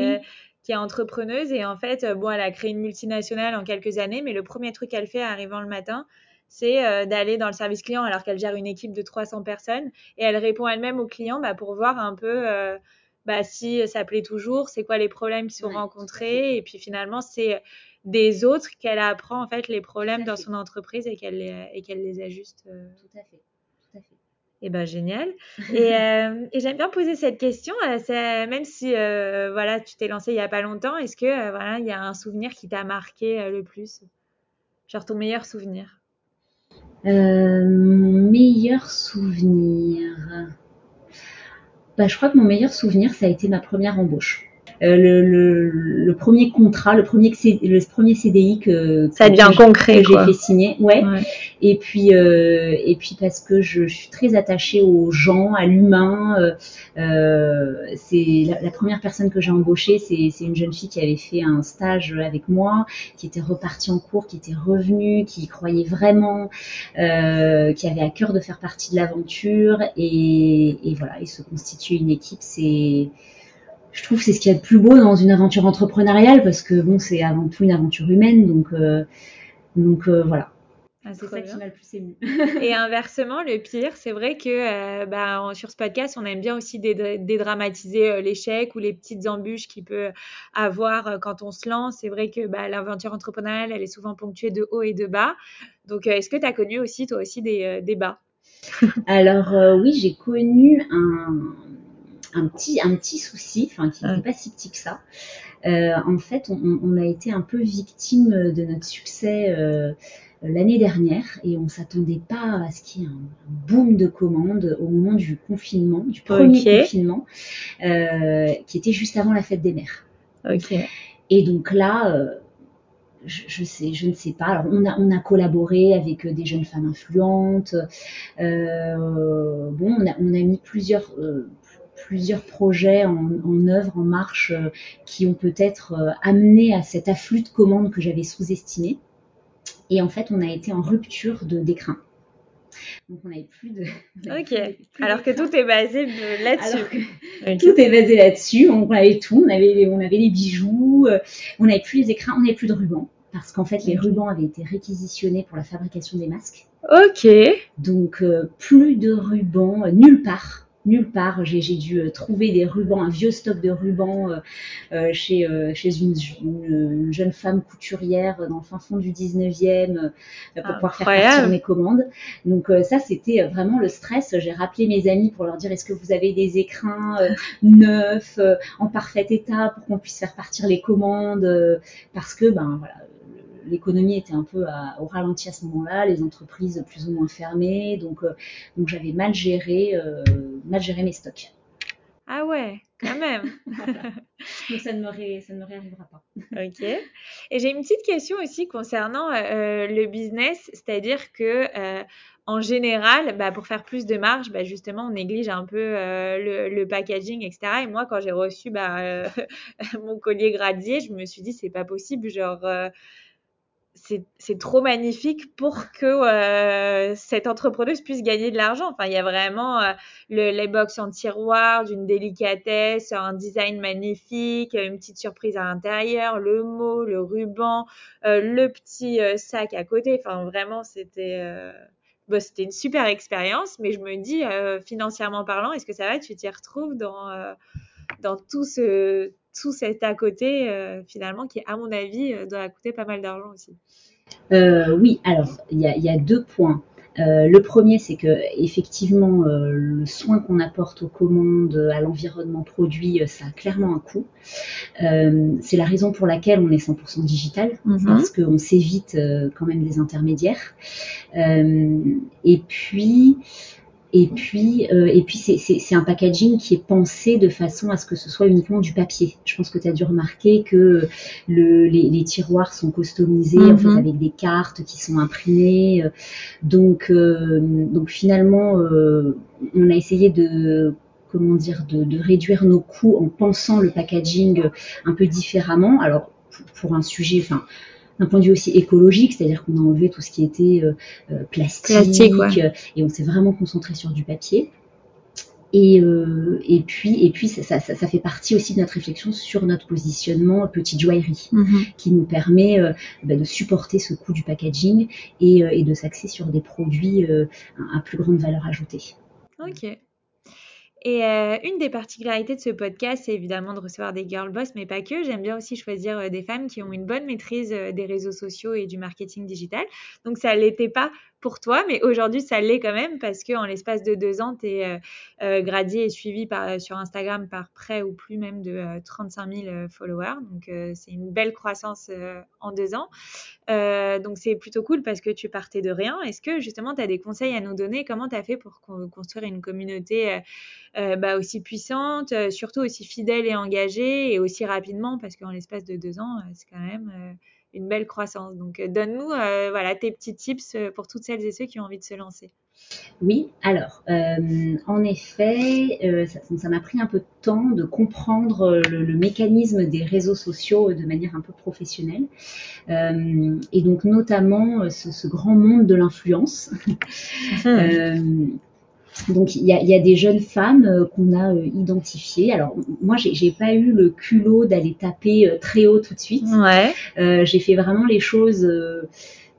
qui est entrepreneuse. Et en fait, euh, bon, elle a créé une multinationale en quelques années, mais le premier truc qu'elle fait arrivant le matin, c'est d'aller dans le service client alors qu'elle gère une équipe de 300 personnes. Et elle répond elle-même aux clients bah, pour voir un peu bah, si ça plaît toujours, c'est quoi les problèmes qui sont rencontrés. Et puis finalement, c'est des autres qu'elle apprend en fait les problèmes dans son entreprise et qu'elle les, ajuste. Euh. Tout à fait. Tout à fait. Et eh ben génial. *laughs* Et, euh, et j'aime bien poser cette question, euh, même si voilà tu t'es lancé il y a pas longtemps, est-ce que voilà il y a un souvenir qui t'a marqué le plus, genre ton meilleur souvenir? Mon meilleur souvenir. Bah, je crois que mon meilleur souvenir, ça a été ma première embauche. Euh, le, premier contrat, le premier, le premier CDI que, ça devient concret, j'ai fait signer, ouais. et puis et puis parce que je, suis très attachée aux gens, à l'humain. c'est la, première personne que j'ai embauchée, c'est une jeune fille qui avait fait un stage avec moi, qui était repartie en cours, qui était revenue, qui croyait vraiment, qui avait à cœur de faire partie de l'aventure et, et voilà, et se constituer une équipe, c'est je trouve c'est ce qu'il y a de plus beau dans une aventure entrepreneuriale parce que bon c'est avant tout une aventure humaine donc euh, donc euh, voilà ah, c'est ça qui m'a le plus ému. *laughs* et *laughs* inversement, le pire, c'est vrai que euh, bah, sur ce podcast, on aime bien aussi dédramatiser l'échec ou les petites embûches qu'il peut avoir quand on se lance. C'est vrai que bah, l'aventure entrepreneuriale, elle est souvent ponctuée de hauts et de bas. Donc, est-ce que tu as connu aussi, toi aussi, des, des bas? *laughs* Alors, oui, j'ai connu un, un petit, un petit souci, enfin qui n'était pas si petit que ça. Euh, en fait, on, a été un peu victime de notre succès euh, l'année dernière et on s'attendait pas à ce qu'il y ait un, boom de commandes au moment du confinement, du premier confinement, euh, qui était juste avant la fête des mères. Et donc là, je, sais, je ne sais pas. Alors, on a, on a collaboré avec des jeunes femmes influentes. bon, on a, on a mis plusieurs, plusieurs projets en, œuvre, en marche, euh, qui ont peut-être euh, amené à cet afflux de commandes que j'avais sous-estimé. Et en fait, on a été en rupture de d'écrin. Donc on n'avait plus de. ok. Alors que tout est basé là-dessus. Tout est basé là-dessus. On avait tout. On avait, on avait les bijoux. Euh, on n'avait plus les écrins. On n'avait plus de rubans parce qu'en fait les rubans avaient été réquisitionnés pour la fabrication des masques. Ok. Donc plus de rubans nulle part nulle part. J'ai dû euh, trouver des rubans, un vieux stock de rubans euh, euh, chez, chez une, jeune femme couturière dans le fin fond du 19e pour pouvoir faire partir mes commandes. Donc ça, c'était vraiment le stress. J'ai rappelé mes amis pour leur dire est-ce que vous avez des écrins neufs, en parfait état pour qu'on puisse faire partir les commandes parce que ben voilà l'économie était un peu au ralenti à ce moment-là, les entreprises plus ou moins fermées, donc, euh, donc j'avais mal géré, euh, mal géré mes stocks. Ah ouais, quand même. *laughs* donc ça ne, me ça ne me réarrivera pas. ok. Et j'ai une petite question aussi concernant euh, le business, c'est-à-dire que en général, bah, pour faire plus de marge, bah, justement, on néglige un peu le, packaging, etc. Et moi, quand j'ai reçu bah, *laughs* mon collier gradier, je me suis dit, c'est pas possible, genre c'est trop magnifique pour que euh, cette entrepreneuse puisse gagner de l'argent. Enfin, il y a vraiment euh, le, les box en tiroir, d'une délicatesse, un design magnifique, une petite surprise à l'intérieur, le mot, le ruban, euh, le petit sac à côté. Enfin, vraiment, c'était bah, c'était une super expérience. Mais je me dis, financièrement parlant, est-ce que ça va? Tu t'y retrouves dans dans tout ce tout cet à côté, euh, finalement, qui, à mon avis, euh, doit coûter pas mal d'argent aussi. Euh, oui, alors, il y, a deux points. le premier, c'est que effectivement, le soin qu'on apporte aux commandes, à l'environnement produit, ça a clairement un coût. c'est la raison pour laquelle on est 100% digital, mhm. parce qu'on s'évite quand même des intermédiaires. et puis, et puis, euh, et puis c'est un packaging qui est pensé de façon à ce que ce soit uniquement du papier. Je pense que tu as dû remarquer que le, les, les, tiroirs sont customisés en fait, mhm. avec des cartes qui sont imprimées. Donc, euh, donc finalement, euh, on a essayé de comment dire de, de, réduire nos coûts en pensant le packaging un peu différemment. Alors pour, pour un sujet, enfin d'un point de vue aussi écologique, c'est-à-dire qu'on a enlevé tout ce qui était euh, euh, plastique, euh, et on s'est vraiment concentré sur du papier. Et, et puis, et puis ça, ça, ça, fait partie aussi de notre réflexion sur notre positionnement petite joaillerie, mhm. qui nous permet bah, de supporter ce coût du packaging et, et de s'axer sur des produits à plus grande valeur ajoutée. Ok. Et euh, une des particularités de ce podcast, c'est évidemment de recevoir des girl boss, mais pas que. J'aime bien aussi choisir euh, des femmes qui ont une bonne maîtrise euh, des réseaux sociaux et du marketing digital. Donc ça l'était pas pour toi, mais aujourd'hui ça l'est quand même parce que en l'espace de deux ans, tu es gradié et suivi par, sur Instagram par près ou plus même de 35 000 followers. Donc c'est une belle croissance en deux ans. donc c'est plutôt cool parce que tu partais de rien. Est-ce que justement tu as des conseils à nous donner? Comment tu as fait pour construire une communauté euh, bah, aussi puissante, euh, surtout aussi fidèle et engagée et aussi rapidement? Parce qu'en l'espace de deux ans, euh, c'est quand même une belle croissance. Donc, donne-nous voilà, tes petits tips pour toutes celles et ceux qui ont envie de se lancer. Oui, alors, en effet, ça m'a pris un peu de temps de comprendre le, mécanisme des réseaux sociaux de manière un peu professionnelle. et donc, notamment, ce, grand monde de l'influence. *laughs* Donc il y a, des jeunes femmes euh, qu'on a euh, identifiées. Alors moi j'ai pas eu le culot d'aller taper euh, très haut tout de suite. Ouais. j'ai fait vraiment les choses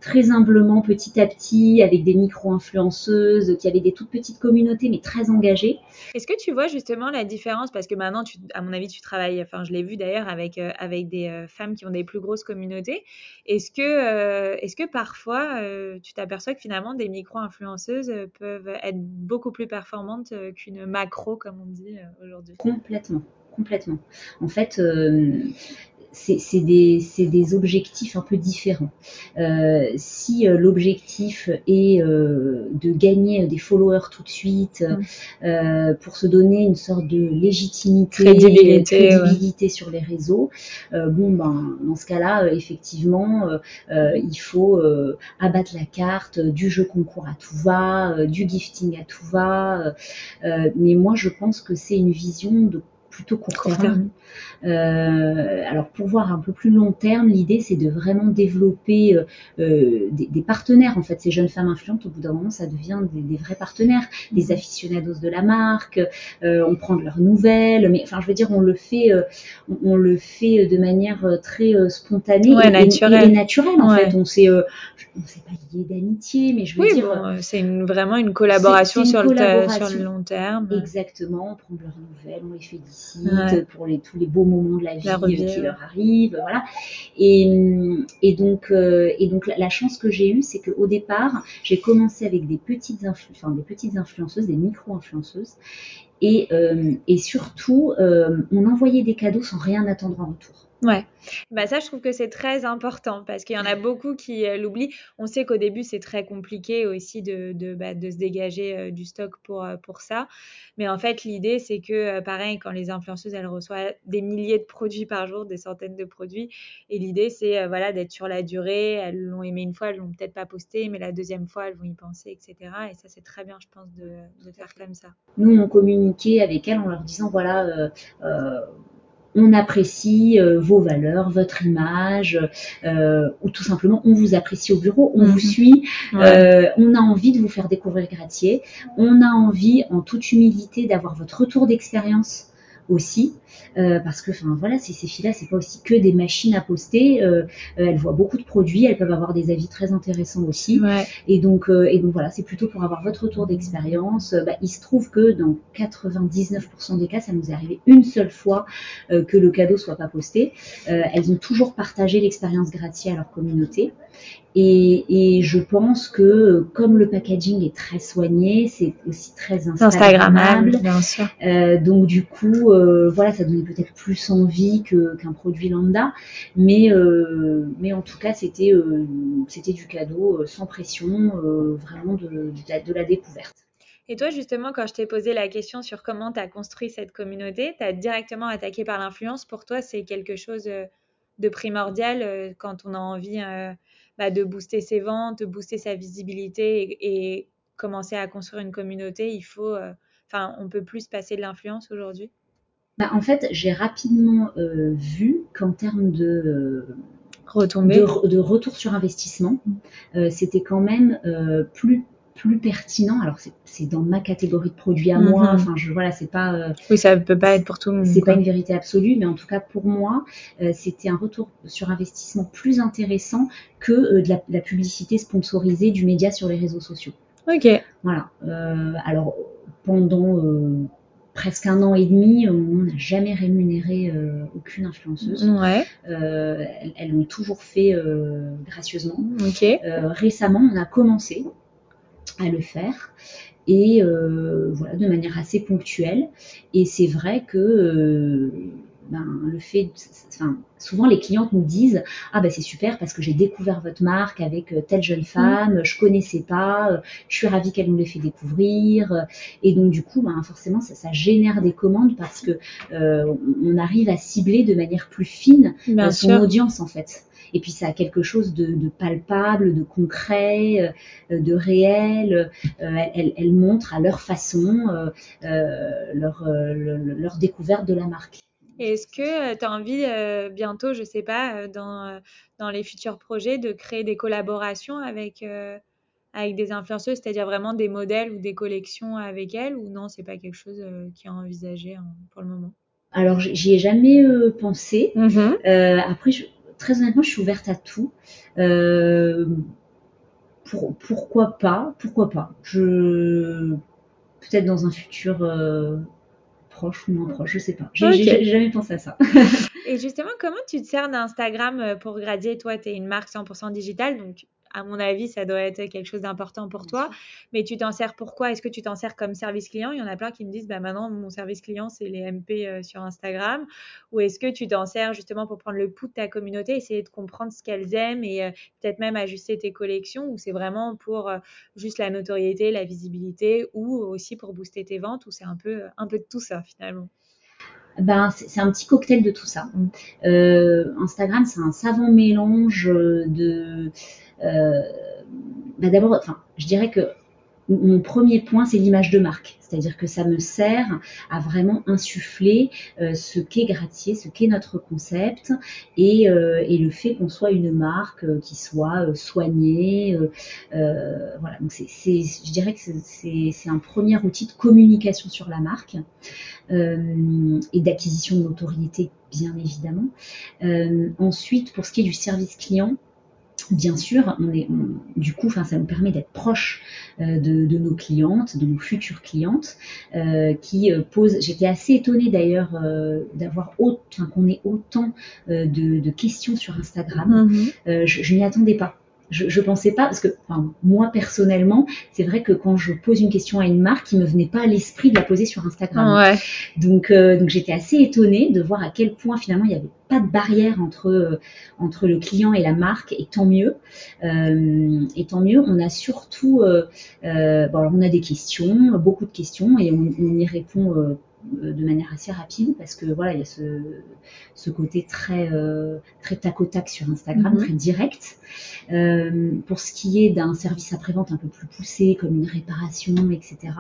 très humblement, petit à petit, avec des micro-influenceuses qui avaient des toutes petites communautés, mais très engagées. Est-ce que tu vois justement la différence? Parce que maintenant, tu, à mon avis, tu travailles, enfin, je l'ai vu d'ailleurs avec, euh, avec des euh, femmes qui ont des plus grosses communautés. Est-ce que, euh, est-ce que parfois, tu t'aperçois que finalement, des micro-influenceuses peuvent être beaucoup plus performantes qu'une macro, comme on dit aujourd'hui? Complètement complètement. En fait, c'est des, des, objectifs un peu différents. Euh, si euh, l'objectif est euh, de gagner des followers tout de suite mm. pour se donner une sorte de légitimité, crédibilité, crédibilité sur les réseaux, bon ben dans ce cas-là, effectivement, il faut abattre la carte du jeu concours à tout va, du gifting à tout va. mais moi, je pense que c'est une vision de plutôt court, terme. Euh, alors pour voir un peu plus long terme, l'idée c'est de vraiment développer euh, euh, des, partenaires. En fait, ces jeunes femmes influentes, au bout d'un moment, ça devient des, vrais partenaires, des mhm. aficionados de la marque. on prend de leurs nouvelles, mais enfin, je veux dire, on le fait, on, le fait de manière très spontanée et, naturelle. Et, naturelle. En fait, on s'est, on s'est pas lié d'amitié, mais je veux dire, c'est vraiment une collaboration, sur, Le sur, Le long terme. Exactement. On prend leurs nouvelles, on les félicite pour les, tous les beaux moments de la vie qui leur arrivent, voilà. Et, donc, euh, et donc la, chance que j'ai eue, c'est qu'au départ, j'ai commencé avec des petites, enfin, des petites influenceuses, des micro-influenceuses, et, euh, et surtout, euh, on envoyait des cadeaux sans rien attendre en retour. Ouais. Bah ça, je trouve que c'est très important parce qu'il y en a beaucoup qui euh, l'oublient. On sait qu'au début, c'est très compliqué aussi de, de, bah, de se dégager euh, du stock pour, euh, pour ça. Mais en fait, l'idée, c'est que, pareil, quand les influenceuses, elles reçoivent des milliers de produits par jour, des centaines de produits. Et l'idée, c'est voilà, d'être sur la durée. Elles l'ont aimé une fois, elles l'ont peut-être pas posté, mais la deuxième fois, elles vont y penser, etc. Et ça, c'est très bien, je pense, de, de, faire comme ça. Nous, on communiquait avec elles en leur disant, voilà, on apprécie euh, vos valeurs, votre image, euh, ou tout simplement on vous apprécie au bureau, on vous mhm. suit, euh, on a envie de vous faire découvrir Gratier, on a envie en toute humilité d'avoir votre retour d'expérience aussi. Euh, parce que enfin voilà ces, ces filles-là c'est pas aussi que des machines à poster euh, euh, elles voient beaucoup de produits elles peuvent avoir des avis très intéressants aussi. Et donc et donc voilà c'est plutôt pour avoir votre retour d'expérience. Bah, il se trouve que dans 99% des cas ça nous est arrivé une seule fois que le cadeau soit pas posté. Elles ont toujours partagé l'expérience gratuite à leur communauté et, et, je pense que comme le packaging est très soigné, c'est aussi très instagrammable. bien sûr. Euh, donc du coup, euh, voilà, ça donnait peut-être plus envie qu'un produit lambda, mais euh, mais en tout cas, c'était euh, c'était du cadeau sans pression, vraiment de, de, la, de la découverte. Et toi, justement, quand je t'ai posé la question sur comment tu as construit cette communauté, tu as directement attaqué par l'influence. Pour toi, c'est quelque chose de primordial quand on a envie bah, de booster ses ventes, de booster sa visibilité et, commencer à construire une communauté, il faut, euh, enfin, on peut plus passer de l'influence aujourd'hui. Bah, en fait, j'ai rapidement euh, vu qu'en termes de De, de, retour sur investissement, euh, c'était quand même plus plus pertinent. Alors c'est dans ma catégorie de produits à moi. Mhm. Enfin je voilà c'est pas. Euh, oui ça peut pas être pour tout le monde. C'est pas une vérité absolue, mais en tout cas pour moi euh, c'était un retour sur investissement plus intéressant que euh, de la, publicité sponsorisée du média sur les réseaux sociaux. Ok. Voilà. alors pendant presque un an et demi, on n'a jamais rémunéré aucune influenceuse. Ouais. elles, elles l'ont toujours fait gracieusement. Ok. récemment, on a commencé le faire. Et euh, voilà de manière assez ponctuelle. Et c'est vrai que euh, ben, le fait, enfin, souvent les clientes nous disent ah ben c'est super parce que j'ai découvert votre marque avec euh, telle jeune femme, je connaissais pas, euh, je suis ravie qu'elle nous l'ait fait découvrir et donc du coup ben, forcément ça, ça, génère des commandes parce que on arrive à cibler de manière plus fine son audience en fait. Et puis ça a quelque chose de, palpable, de concret, de réel. elles, elles, montrent à leur façon leur, leur découverte de la marque. Est-ce que tu as envie bientôt, je sais pas, dans, dans les futurs projets, de créer des collaborations avec, avec des influenceuses, c'est-à-dire vraiment des modèles ou des collections avec elles, ou non, c'est pas quelque chose qui est envisagé hein, pour le moment? Alors, j'y ai jamais pensé. Mmh après, très honnêtement, je suis ouverte à tout. Pour, pourquoi pas Pourquoi pas Je peut-être dans un futur proche ou moins proche, je sais pas. J'ai jamais pensé à ça. Et justement, comment tu te sers d'Instagram euh, pour graduer Toi, tu es une marque 100% digitale, donc à mon avis, ça doit être quelque chose d'important pour toi. Mais tu t'en sers pourquoi? Est-ce que tu t'en sers comme service client? Il y en a plein qui me disent, bah maintenant, mon service client, c'est les MP euh, sur Instagram. Ou est-ce que tu t'en sers justement pour prendre le pouls de ta communauté, essayer de comprendre ce qu'elles aiment et euh, peut-être même ajuster tes collections? Ou c'est vraiment pour euh, juste la notoriété, la visibilité ou aussi pour booster tes ventes? Ou c'est un peu, un peu de tout ça finalement? Ben, c'est un petit cocktail de tout ça. Instagram, c'est un savant mélange de bah d'abord, je dirais que mon premier point, c'est l'image de marque. C'est-à-dire que ça me sert à vraiment insuffler euh, ce qu'est Gratier, ce qu'est notre concept et, euh, le fait qu'on soit une marque euh, qui soit euh, soignée. voilà, c'est, je dirais que c'est un premier outil de communication sur la marque et d'acquisition de notoriété, bien évidemment. ensuite, pour ce qui est du service client, bien sûr, on est, du coup, ça nous permet d'être proche euh, de, nos clientes, de nos futures clientes, euh, qui euh, posent. J'étais assez étonnée d'ailleurs d'avoir autant, qu'on ait autant de, questions sur Instagram. Mm-hmm. je, je m'y attendais pas je, je pensais pas, parce que enfin, moi personnellement, c'est vrai que quand je pose une question à une marque, il me venait pas à l'esprit de la poser sur Instagram. Ouais. Donc, euh, donc j'étais assez étonnée de voir à quel point finalement il n'y avait pas de barrière entre euh, entre le client et la marque, et tant mieux. Euh, et tant mieux. On a surtout, euh, euh, bon, alors on a des questions, beaucoup de questions, et on, on y répond de manière assez rapide parce que voilà il y a ce, ce côté très très tac au tac sur Instagram, mm-hmm. très direct. Euh, pour ce qui est d'un service après-vente un peu plus poussé, comme une réparation, etc.,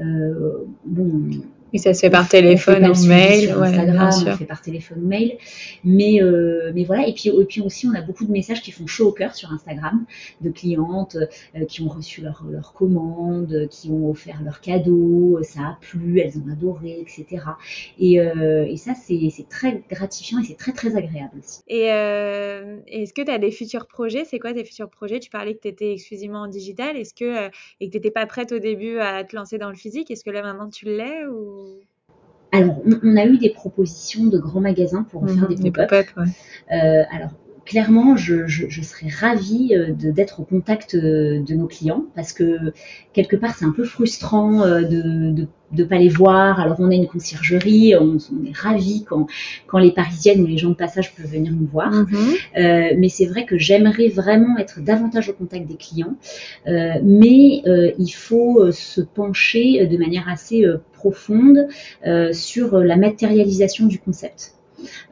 euh, bon, et ça se fait par téléphone ou mail, ouais, Instagram, on fait par téléphone, mail. Mais, euh, mais voilà, et puis, et puis aussi, on a beaucoup de messages qui font chaud au cœur sur Instagram, de clientes euh, qui ont reçu leur, leur commande, qui ont offert leur cadeau, ça a plu, elles ont adoré, etc. Et, euh, et ça, c'est très gratifiant et c'est très, très agréable aussi. Et euh, est-ce que tu as des futurs projets? C'est quoi tes futurs projets? Tu parlais que tu étais exclusivement en digital. Est-ce que, et que tu n'étais pas prête au début à te lancer dans le physique? Est-ce que là, maintenant, tu l'es ou... Alors, on, a eu des propositions de grands magasins pour faire mhm, des pop-up. Alors, clairement, je, serais ravie euh, d'être au contact euh, de nos clients parce que quelque part, c'est un peu frustrant de de pas les voir. Alors on a une conciergerie, on, est ravis quand, quand les Parisiennes ou les gens de passage peuvent venir nous voir. Mhm. Euh, mais c'est vrai que j'aimerais vraiment être davantage au contact des clients. Euh, mais euh, il faut se pencher de manière assez profonde sur la matérialisation du concept.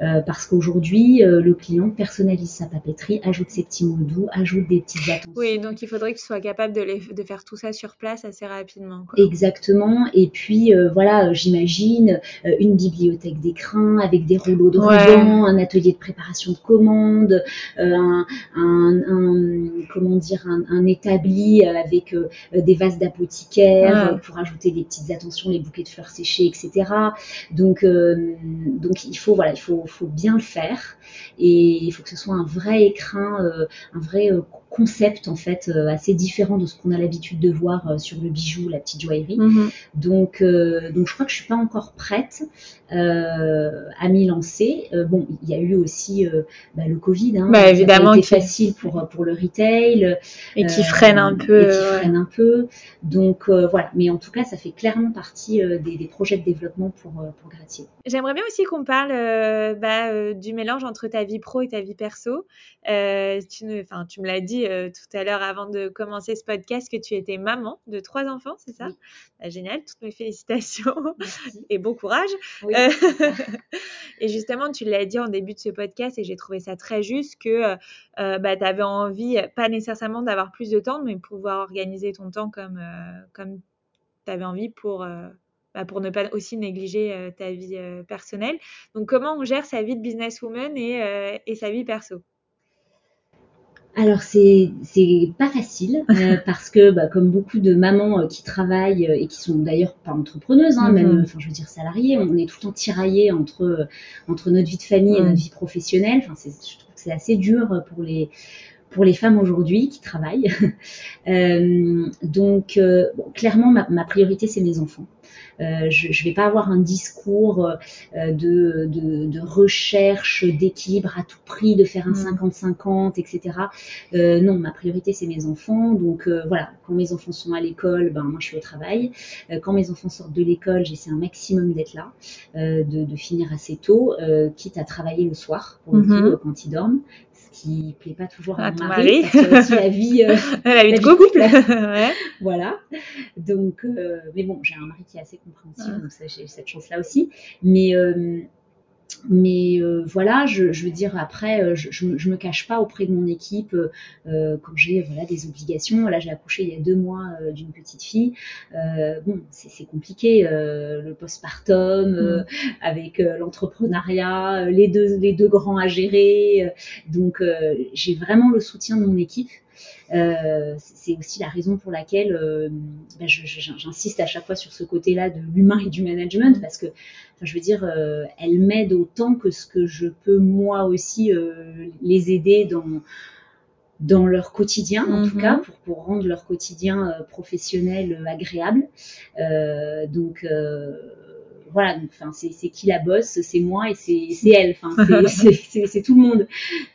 Euh, parce qu'aujourd'hui, euh, le client personnalise sa papeterie, ajoute ses petits mots doux, ajoute des petites attentions. Oui, donc il faudrait que tu sois capable de, de faire tout ça sur place assez rapidement. Exactement. Et puis, euh, voilà, j'imagine une bibliothèque d'écrin avec des rouleaux de ruban, un atelier de préparation de commandes, un, comment dire, un, établi avec des vases d'apothicaire pour ajouter des petites attentions, les bouquets de fleurs séchées, etc. Donc, donc il faut, voilà, il faut, faut, bien le faire et il faut que ce soit un vrai écrin, euh, un vrai euh, concept en fait euh, assez différent de ce qu'on a l'habitude de voir sur le bijou, la petite joaillerie. Mhm. Donc, donc je crois que je suis pas encore prête à m'y lancer. bon, il y a eu aussi bah, le Covid, hein, bah, évidemment, qui facile pour pour le retail et qui freine un peu, et qui freine un peu. Donc voilà, mais en tout cas, ça fait clairement partie des, des, projets de développement pour pour Gratier. J'aimerais bien aussi qu'on parle euh, bah, euh, du mélange entre ta vie pro et ta vie perso. Euh, tu, tu me l'as dit tout à l'heure avant de commencer ce podcast que tu étais maman de trois enfants, c'est ça? Bah, Génial, toutes mes félicitations *laughs* et bon courage. *laughs* *laughs* et justement, tu l'as dit en début de ce podcast et j'ai trouvé ça très juste que bah, tu avais envie, pas nécessairement d'avoir plus de temps, mais pouvoir organiser ton temps comme, comme tu avais envie pour bah, pour ne pas aussi négliger euh, ta vie euh, personnelle. Donc, comment on gère sa vie de businesswoman et, euh, et sa vie perso? Alors c'est c'est pas facile *laughs* parce que bah, comme beaucoup de mamans qui travaillent et qui sont d'ailleurs pas entrepreneuses, hein, même mm-hmm. enfin je veux dire salariées, on est tout le temps tiraillé entre entre notre vie de famille et notre vie professionnelle. Enfin je trouve que c'est assez dur pour les pour les femmes aujourd'hui qui travaillent. *laughs* donc bon, clairement ma, ma priorité c'est mes enfants. Euh, je ne vais pas avoir un discours euh, de, de, de recherche d'équilibre à tout prix, de faire un 50-50, mm. etc. Euh, non, ma priorité c'est mes enfants. Donc voilà, quand mes enfants sont à l'école, ben moi je suis au travail. quand mes enfants sortent de l'école, j'essaie un maximum d'être là, de, de, finir assez tôt, quitte à travailler le soir pour le mm-hmm. coup, quand ils dorment qui plaît pas toujours à, mon mari, parce que la vie, euh, *laughs* la vie de couple. *laughs* ouais. voilà. Donc, euh, mais bon, j'ai un mari qui est assez compréhensif, donc j'ai cette chance-là aussi. Mais euh, mais euh, voilà, je, je, veux dire après, euh, je, je, me cache pas auprès de mon équipe euh, quand j'ai voilà des obligations. Là, j'ai accouché il y a deux mois d'une petite fille. bon, c'est compliqué, le postpartum mm. avec l'entrepreneuriat, les deux les deux grands à gérer. donc, j'ai vraiment le soutien de mon équipe. Euh, c'est aussi la raison pour laquelle euh, ben, j'insiste à chaque fois sur ce côté-là de l'humain et du management, parce que, je veux dire, euh, elle m'aide autant que ce que je peux moi aussi les aider dans dans leur quotidien, en tout cas, mhm. pour, pour rendre leur quotidien professionnel agréable. donc, voilà, enfin, c'est qui la bosse, c'est moi et c'est elle, enfin, *laughs* c'est tout le monde,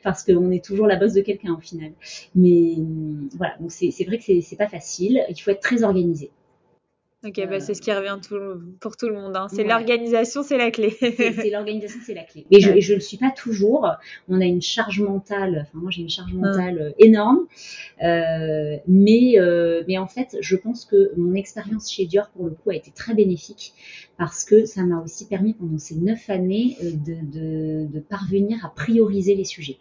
parce qu'on est toujours la bosse de quelqu'un au final. Mais voilà, donc c'est vrai que c'est pas facile, il faut être très organisé. Ok, bah c'est ce qui revient tout, pour tout le monde. Hein. C'est l'organisation, c'est la clé. c'est *laughs* l'organisation, c'est la clé. Mais je, ne le suis pas toujours. On a une charge mentale. Enfin, moi, j'ai une charge mentale euh, énorme. Euh, mais, euh, mais en fait, je pense que mon expérience chez Dior, pour le coup, a été très bénéfique parce que ça m'a aussi permis pendant ces neuf années de, de, de parvenir à prioriser les sujets.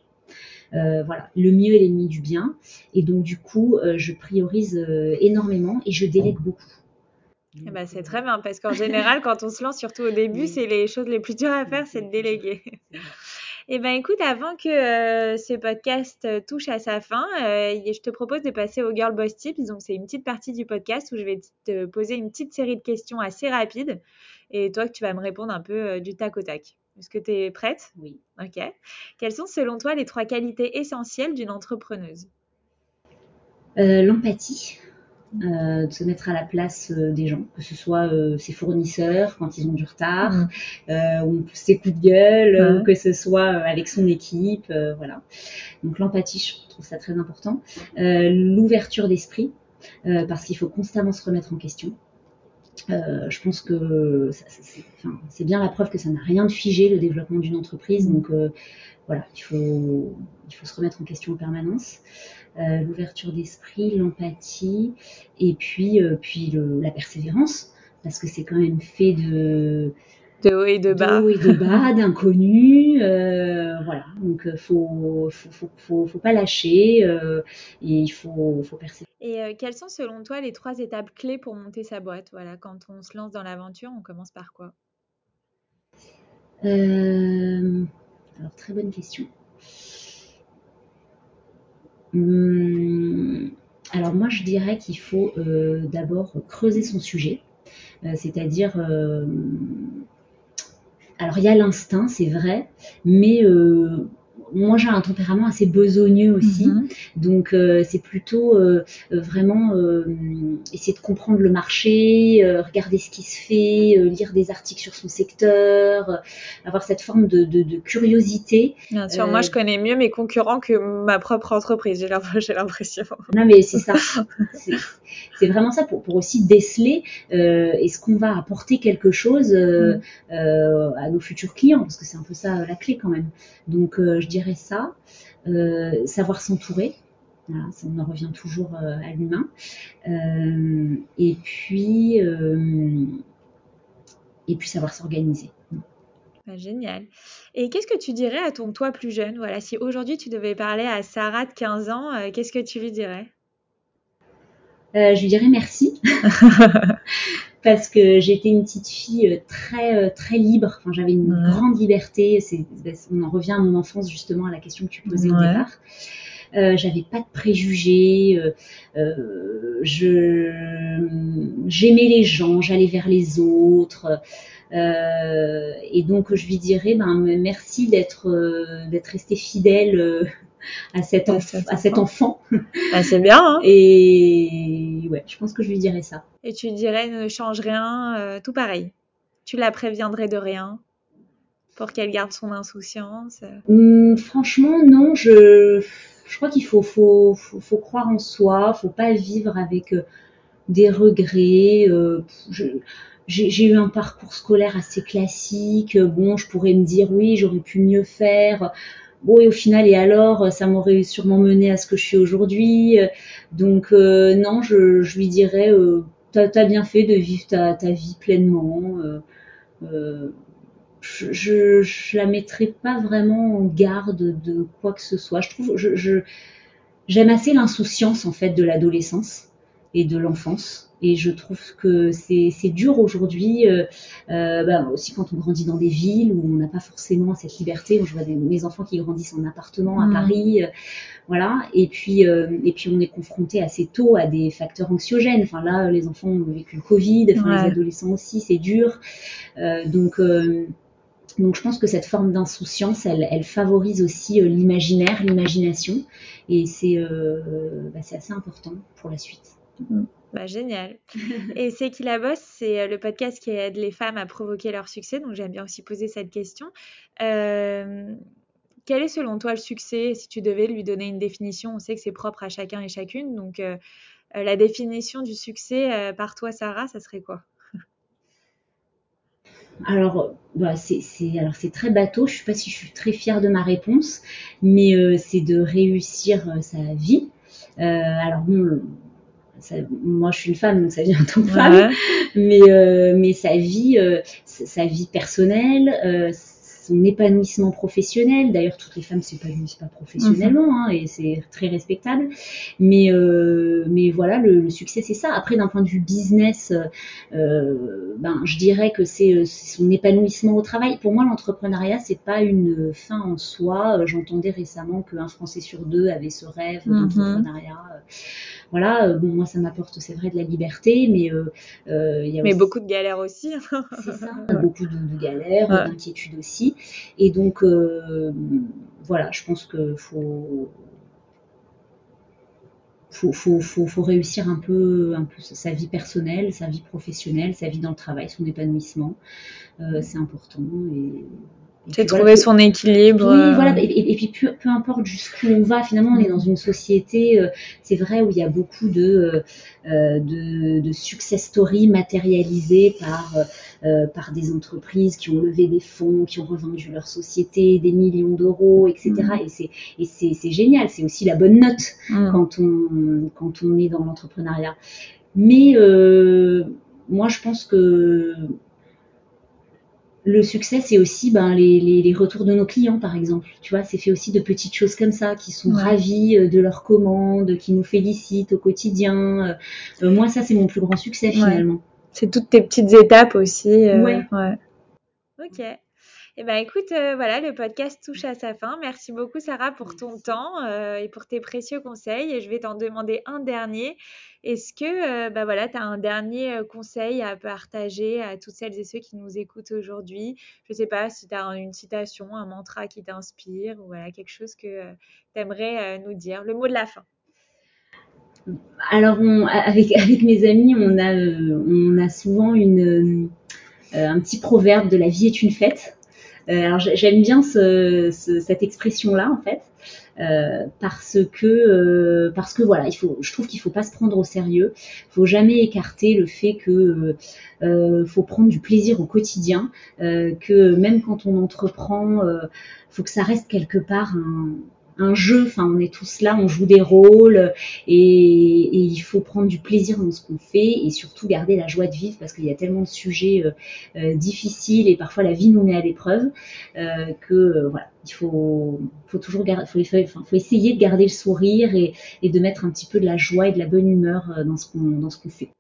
Euh, voilà, le mieux est l'ennemi du bien. Et donc, du coup, je priorise énormément et je délègue beaucoup. Eh ben, c'est très bien parce qu'en général, quand on se lance, surtout au début, c'est les choses les plus dures à faire, c'est de déléguer. *laughs* Eh ben écoute, avant que euh, ce podcast euh, touche à sa fin, euh, je te propose de passer au Girl Boss Tips. Donc c'est une petite partie du podcast où je vais te poser une petite série de questions assez rapides et toi tu vas me répondre un peu du tac au tac. Est-ce que tu es prête? Oui. Ok. Quelles sont selon toi les trois qualités essentielles d'une entrepreneuse? L'empathie. Euh, de se mettre à la place euh, des gens, que ce soit euh, ses fournisseurs quand ils ont du retard, mm. ou ses coups de gueule, ou que ce soit avec son équipe, voilà. Donc l'empathie, je trouve ça très important. L'ouverture d'esprit, parce qu'il faut constamment se remettre en question. Je pense que c'est bien la preuve que ça n'a rien de figé le développement d'une entreprise. Donc voilà, il faut, il faut se remettre en question en permanence. Euh, l'ouverture d'esprit, l'empathie et puis, euh, puis la persévérance, parce que c'est quand même fait de de haut et de bas, et de bas, d'inconnus, euh, voilà. Donc faut faut, faut, faut, pas lâcher et il faut faut persévérer. Et quelles sont selon toi les trois étapes clés pour monter sa boîte? Voilà, quand on se lance dans l'aventure, on commence par quoi? Alors très bonne question. Hum, alors moi, je dirais qu'il faut euh, d'abord creuser son sujet, euh, c'est-à-dire, euh, alors il y a l'instinct, c'est vrai, mais moi j'ai un tempérament assez besogneux aussi, mhm. donc euh, c'est plutôt euh, vraiment essayer de comprendre le marché, regarder ce qui se fait, lire des articles sur son secteur, avoir cette forme de, curiosité. Bien sûr, moi je connais mieux mes concurrents que ma propre entreprise, j'ai l'impression. Non mais c'est ça, c'est vraiment ça pour, pour aussi déceler est-ce qu'on va apporter quelque chose mhm. à nos futurs clients, parce que c'est un peu ça la clé quand même. Donc je dirais ça, euh, savoir s'entourer. on en revient toujours euh, à l'humain. Euh, et puis, et puis savoir s'organiser. Bah, génial. Et qu'est-ce que tu dirais à ton toi plus jeune? Voilà, si aujourd'hui tu devais parler à Sarah de 15 ans, qu'est-ce que tu lui dirais? Je lui dirais merci. *laughs* parce que j'étais une petite fille euh, très euh, très libre. Enfin, j'avais une grande liberté. On en revient à mon enfance justement à la question que tu posais au départ. Euh, j'avais pas de préjugés. Euh, je j'aimais les gens, j'allais vers les autres. et donc je lui dirais ben merci d'être d'être resté fidèle à cet, à cet enfant. *laughs* Ah, c'est bien. Hein et ouais, je pense que je lui dirais ça. Et tu dirais ne change rien, euh, tout pareil. Tu la préviendrais de rien pour qu'elle garde son insouciance. Hum, franchement, non. Je, je crois qu'il faut, faut, faut, croire en soi. Faut pas vivre avec euh, des regrets. Euh, j'ai eu un parcours scolaire assez classique. Bon, je pourrais me dire oui, j'aurais pu mieux faire bon et au final et alors ça m'aurait sûrement mené à ce que je suis aujourd'hui donc euh, non je, je, lui dirais euh, t'as as bien fait de vivre ta, ta vie pleinement euh, euh je, je, la mettrai pas vraiment en garde de quoi que ce soit je trouve je j'aime assez l'insouciance en fait de l'adolescence et de l'enfance et je trouve que c'est dur aujourd'hui, euh, euh, bah, aussi quand on grandit dans des villes où on n'a pas forcément cette liberté. je vois des, mes enfants qui grandissent en appartement à mmh. Paris, euh, voilà. Et puis, et puis on est confronté assez tôt à des facteurs anxiogènes. Enfin là, les enfants ont vécu le Covid, enfin les adolescents aussi, c'est dur. Donc donc je pense que cette forme d'insouciance, elle, elle, favorise aussi l'imaginaire, l'imagination, et c'est bah, assez important pour la suite. Mmh. Bah, génial. *laughs* Et C'est qui la bosse, c'est euh, le podcast qui aide les femmes à provoquer leur succès. Donc j'aime bien aussi poser cette question. Euh, quel est selon toi le succès? Si tu devais lui donner une définition, on sait que c'est propre à chacun et chacune. Donc euh, la définition du succès par toi, Sarah, ça serait quoi? Alors, bah, c'est alors c'est très bateau. Je ne sais pas si je suis très fière de ma réponse, mais c'est de réussir sa vie. alors bon, moi je suis une femme donc ça vient en tant que femme mais euh, mais sa vie euh, sa vie personnelle euh, son épanouissement professionnel. D'ailleurs toutes les femmes s'épanouissent pas professionnellement hein, et c'est très respectable. Mais mais voilà le, succès c'est ça. Après d'un point de vue business ben je dirais que c'est son épanouissement au travail. Pour moi l'entrepreneuriat c'est pas une fin en soi. J'entendais récemment qu'un français sur deux avait ce rêve mhm. d'entrepreneuriat voilà, euh, bon, moi ça m'apporte, c'est vrai, de la liberté, mais euh, euh, il y a mais beaucoup de galères aussi. c'est ça, beaucoup de, galères, d'inquiétudes aussi, et donc voilà, je pense que faut faut, faut, faut, faut, réussir un peu, un peu sa vie personnelle, sa vie professionnelle, sa vie dans le travail, son épanouissement. c'est important. Et, c'est trouver son équilibre. Oui, voilà. Euh. Et, puis peu, importe jusqu'où on va, finalement, on est dans une société, euh, c'est vrai, où il y a beaucoup de, euh, de, de, success stories matérialisées par, par des entreprises qui ont levé des fonds, qui ont revendu leur société, des millions d'euros, etc. Mm. Et c'est et c'est génial. C'est aussi la bonne note mm. quand on quand on est dans l'entrepreneuriat. Mais moi, je pense que le succès, c'est aussi ben, les, retours de nos clients, par exemple. Tu vois, c'est fait aussi de petites choses comme ça, qui sont ravis euh, de leurs commandes, qui nous félicitent au quotidien. Euh, euh, moi, ça, c'est mon plus grand succès, finalement. C'est toutes tes petites étapes aussi. ouais. Ok. Eh ben écoute, euh, voilà, le podcast touche à sa fin. Merci beaucoup Sarah pour ton temps euh, et pour tes précieux conseils. Et je vais t'en demander un dernier. Est-ce que bah voilà, tu as un dernier conseil à partager à toutes celles et ceux qui nous écoutent aujourd'hui? Je ne sais pas si tu as une citation, un mantra qui t'inspire ou voilà, quelque chose que tu aimerais nous dire. Le mot de la fin. Alors, avec, avec mes amis, on a, on a souvent une, un petit proverbe de la vie est une fête. Alors j'aime bien ce, cette expression-là en fait. Euh, parce que euh, parce que voilà, il faut, je trouve qu'il faut pas se prendre au sérieux. Faut jamais écarter le fait que euh, faut prendre du plaisir au quotidien, que même quand on entreprend, faut que ça reste quelque part un, un jeu. Enfin, on est tous là, on joue des rôles et, il faut prendre du plaisir dans ce qu'on fait et surtout garder la joie de vivre parce qu'il y a tellement de sujets euh, euh, difficiles et parfois la vie nous met à l'épreuve euh, que voilà, il faut, faut toujours garder, faut, essayer de garder le sourire et, et, de mettre un petit peu de la joie et de la bonne humeur dans ce qu'on dans ce qu'on fait.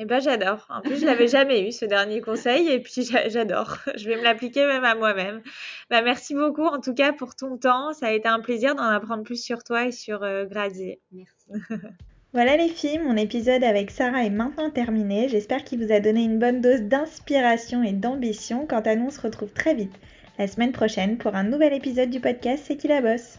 Eh ben j'adore. En plus, je l'avais *laughs* jamais eu ce dernier conseil et puis j'adore. *laughs* Je vais me l'appliquer même à moi-même. Bah, merci beaucoup en tout cas pour ton temps. Ça a été un plaisir d'en apprendre plus sur toi et sur euh, Gradier. Merci. *laughs* voilà les filles, mon épisode avec Sarah est maintenant terminé. J'espère qu'il vous a donné une bonne dose d'inspiration et d'ambition. Quant à nous, on se retrouve très vite la semaine prochaine pour un nouvel épisode du podcast C'est qui la bosse?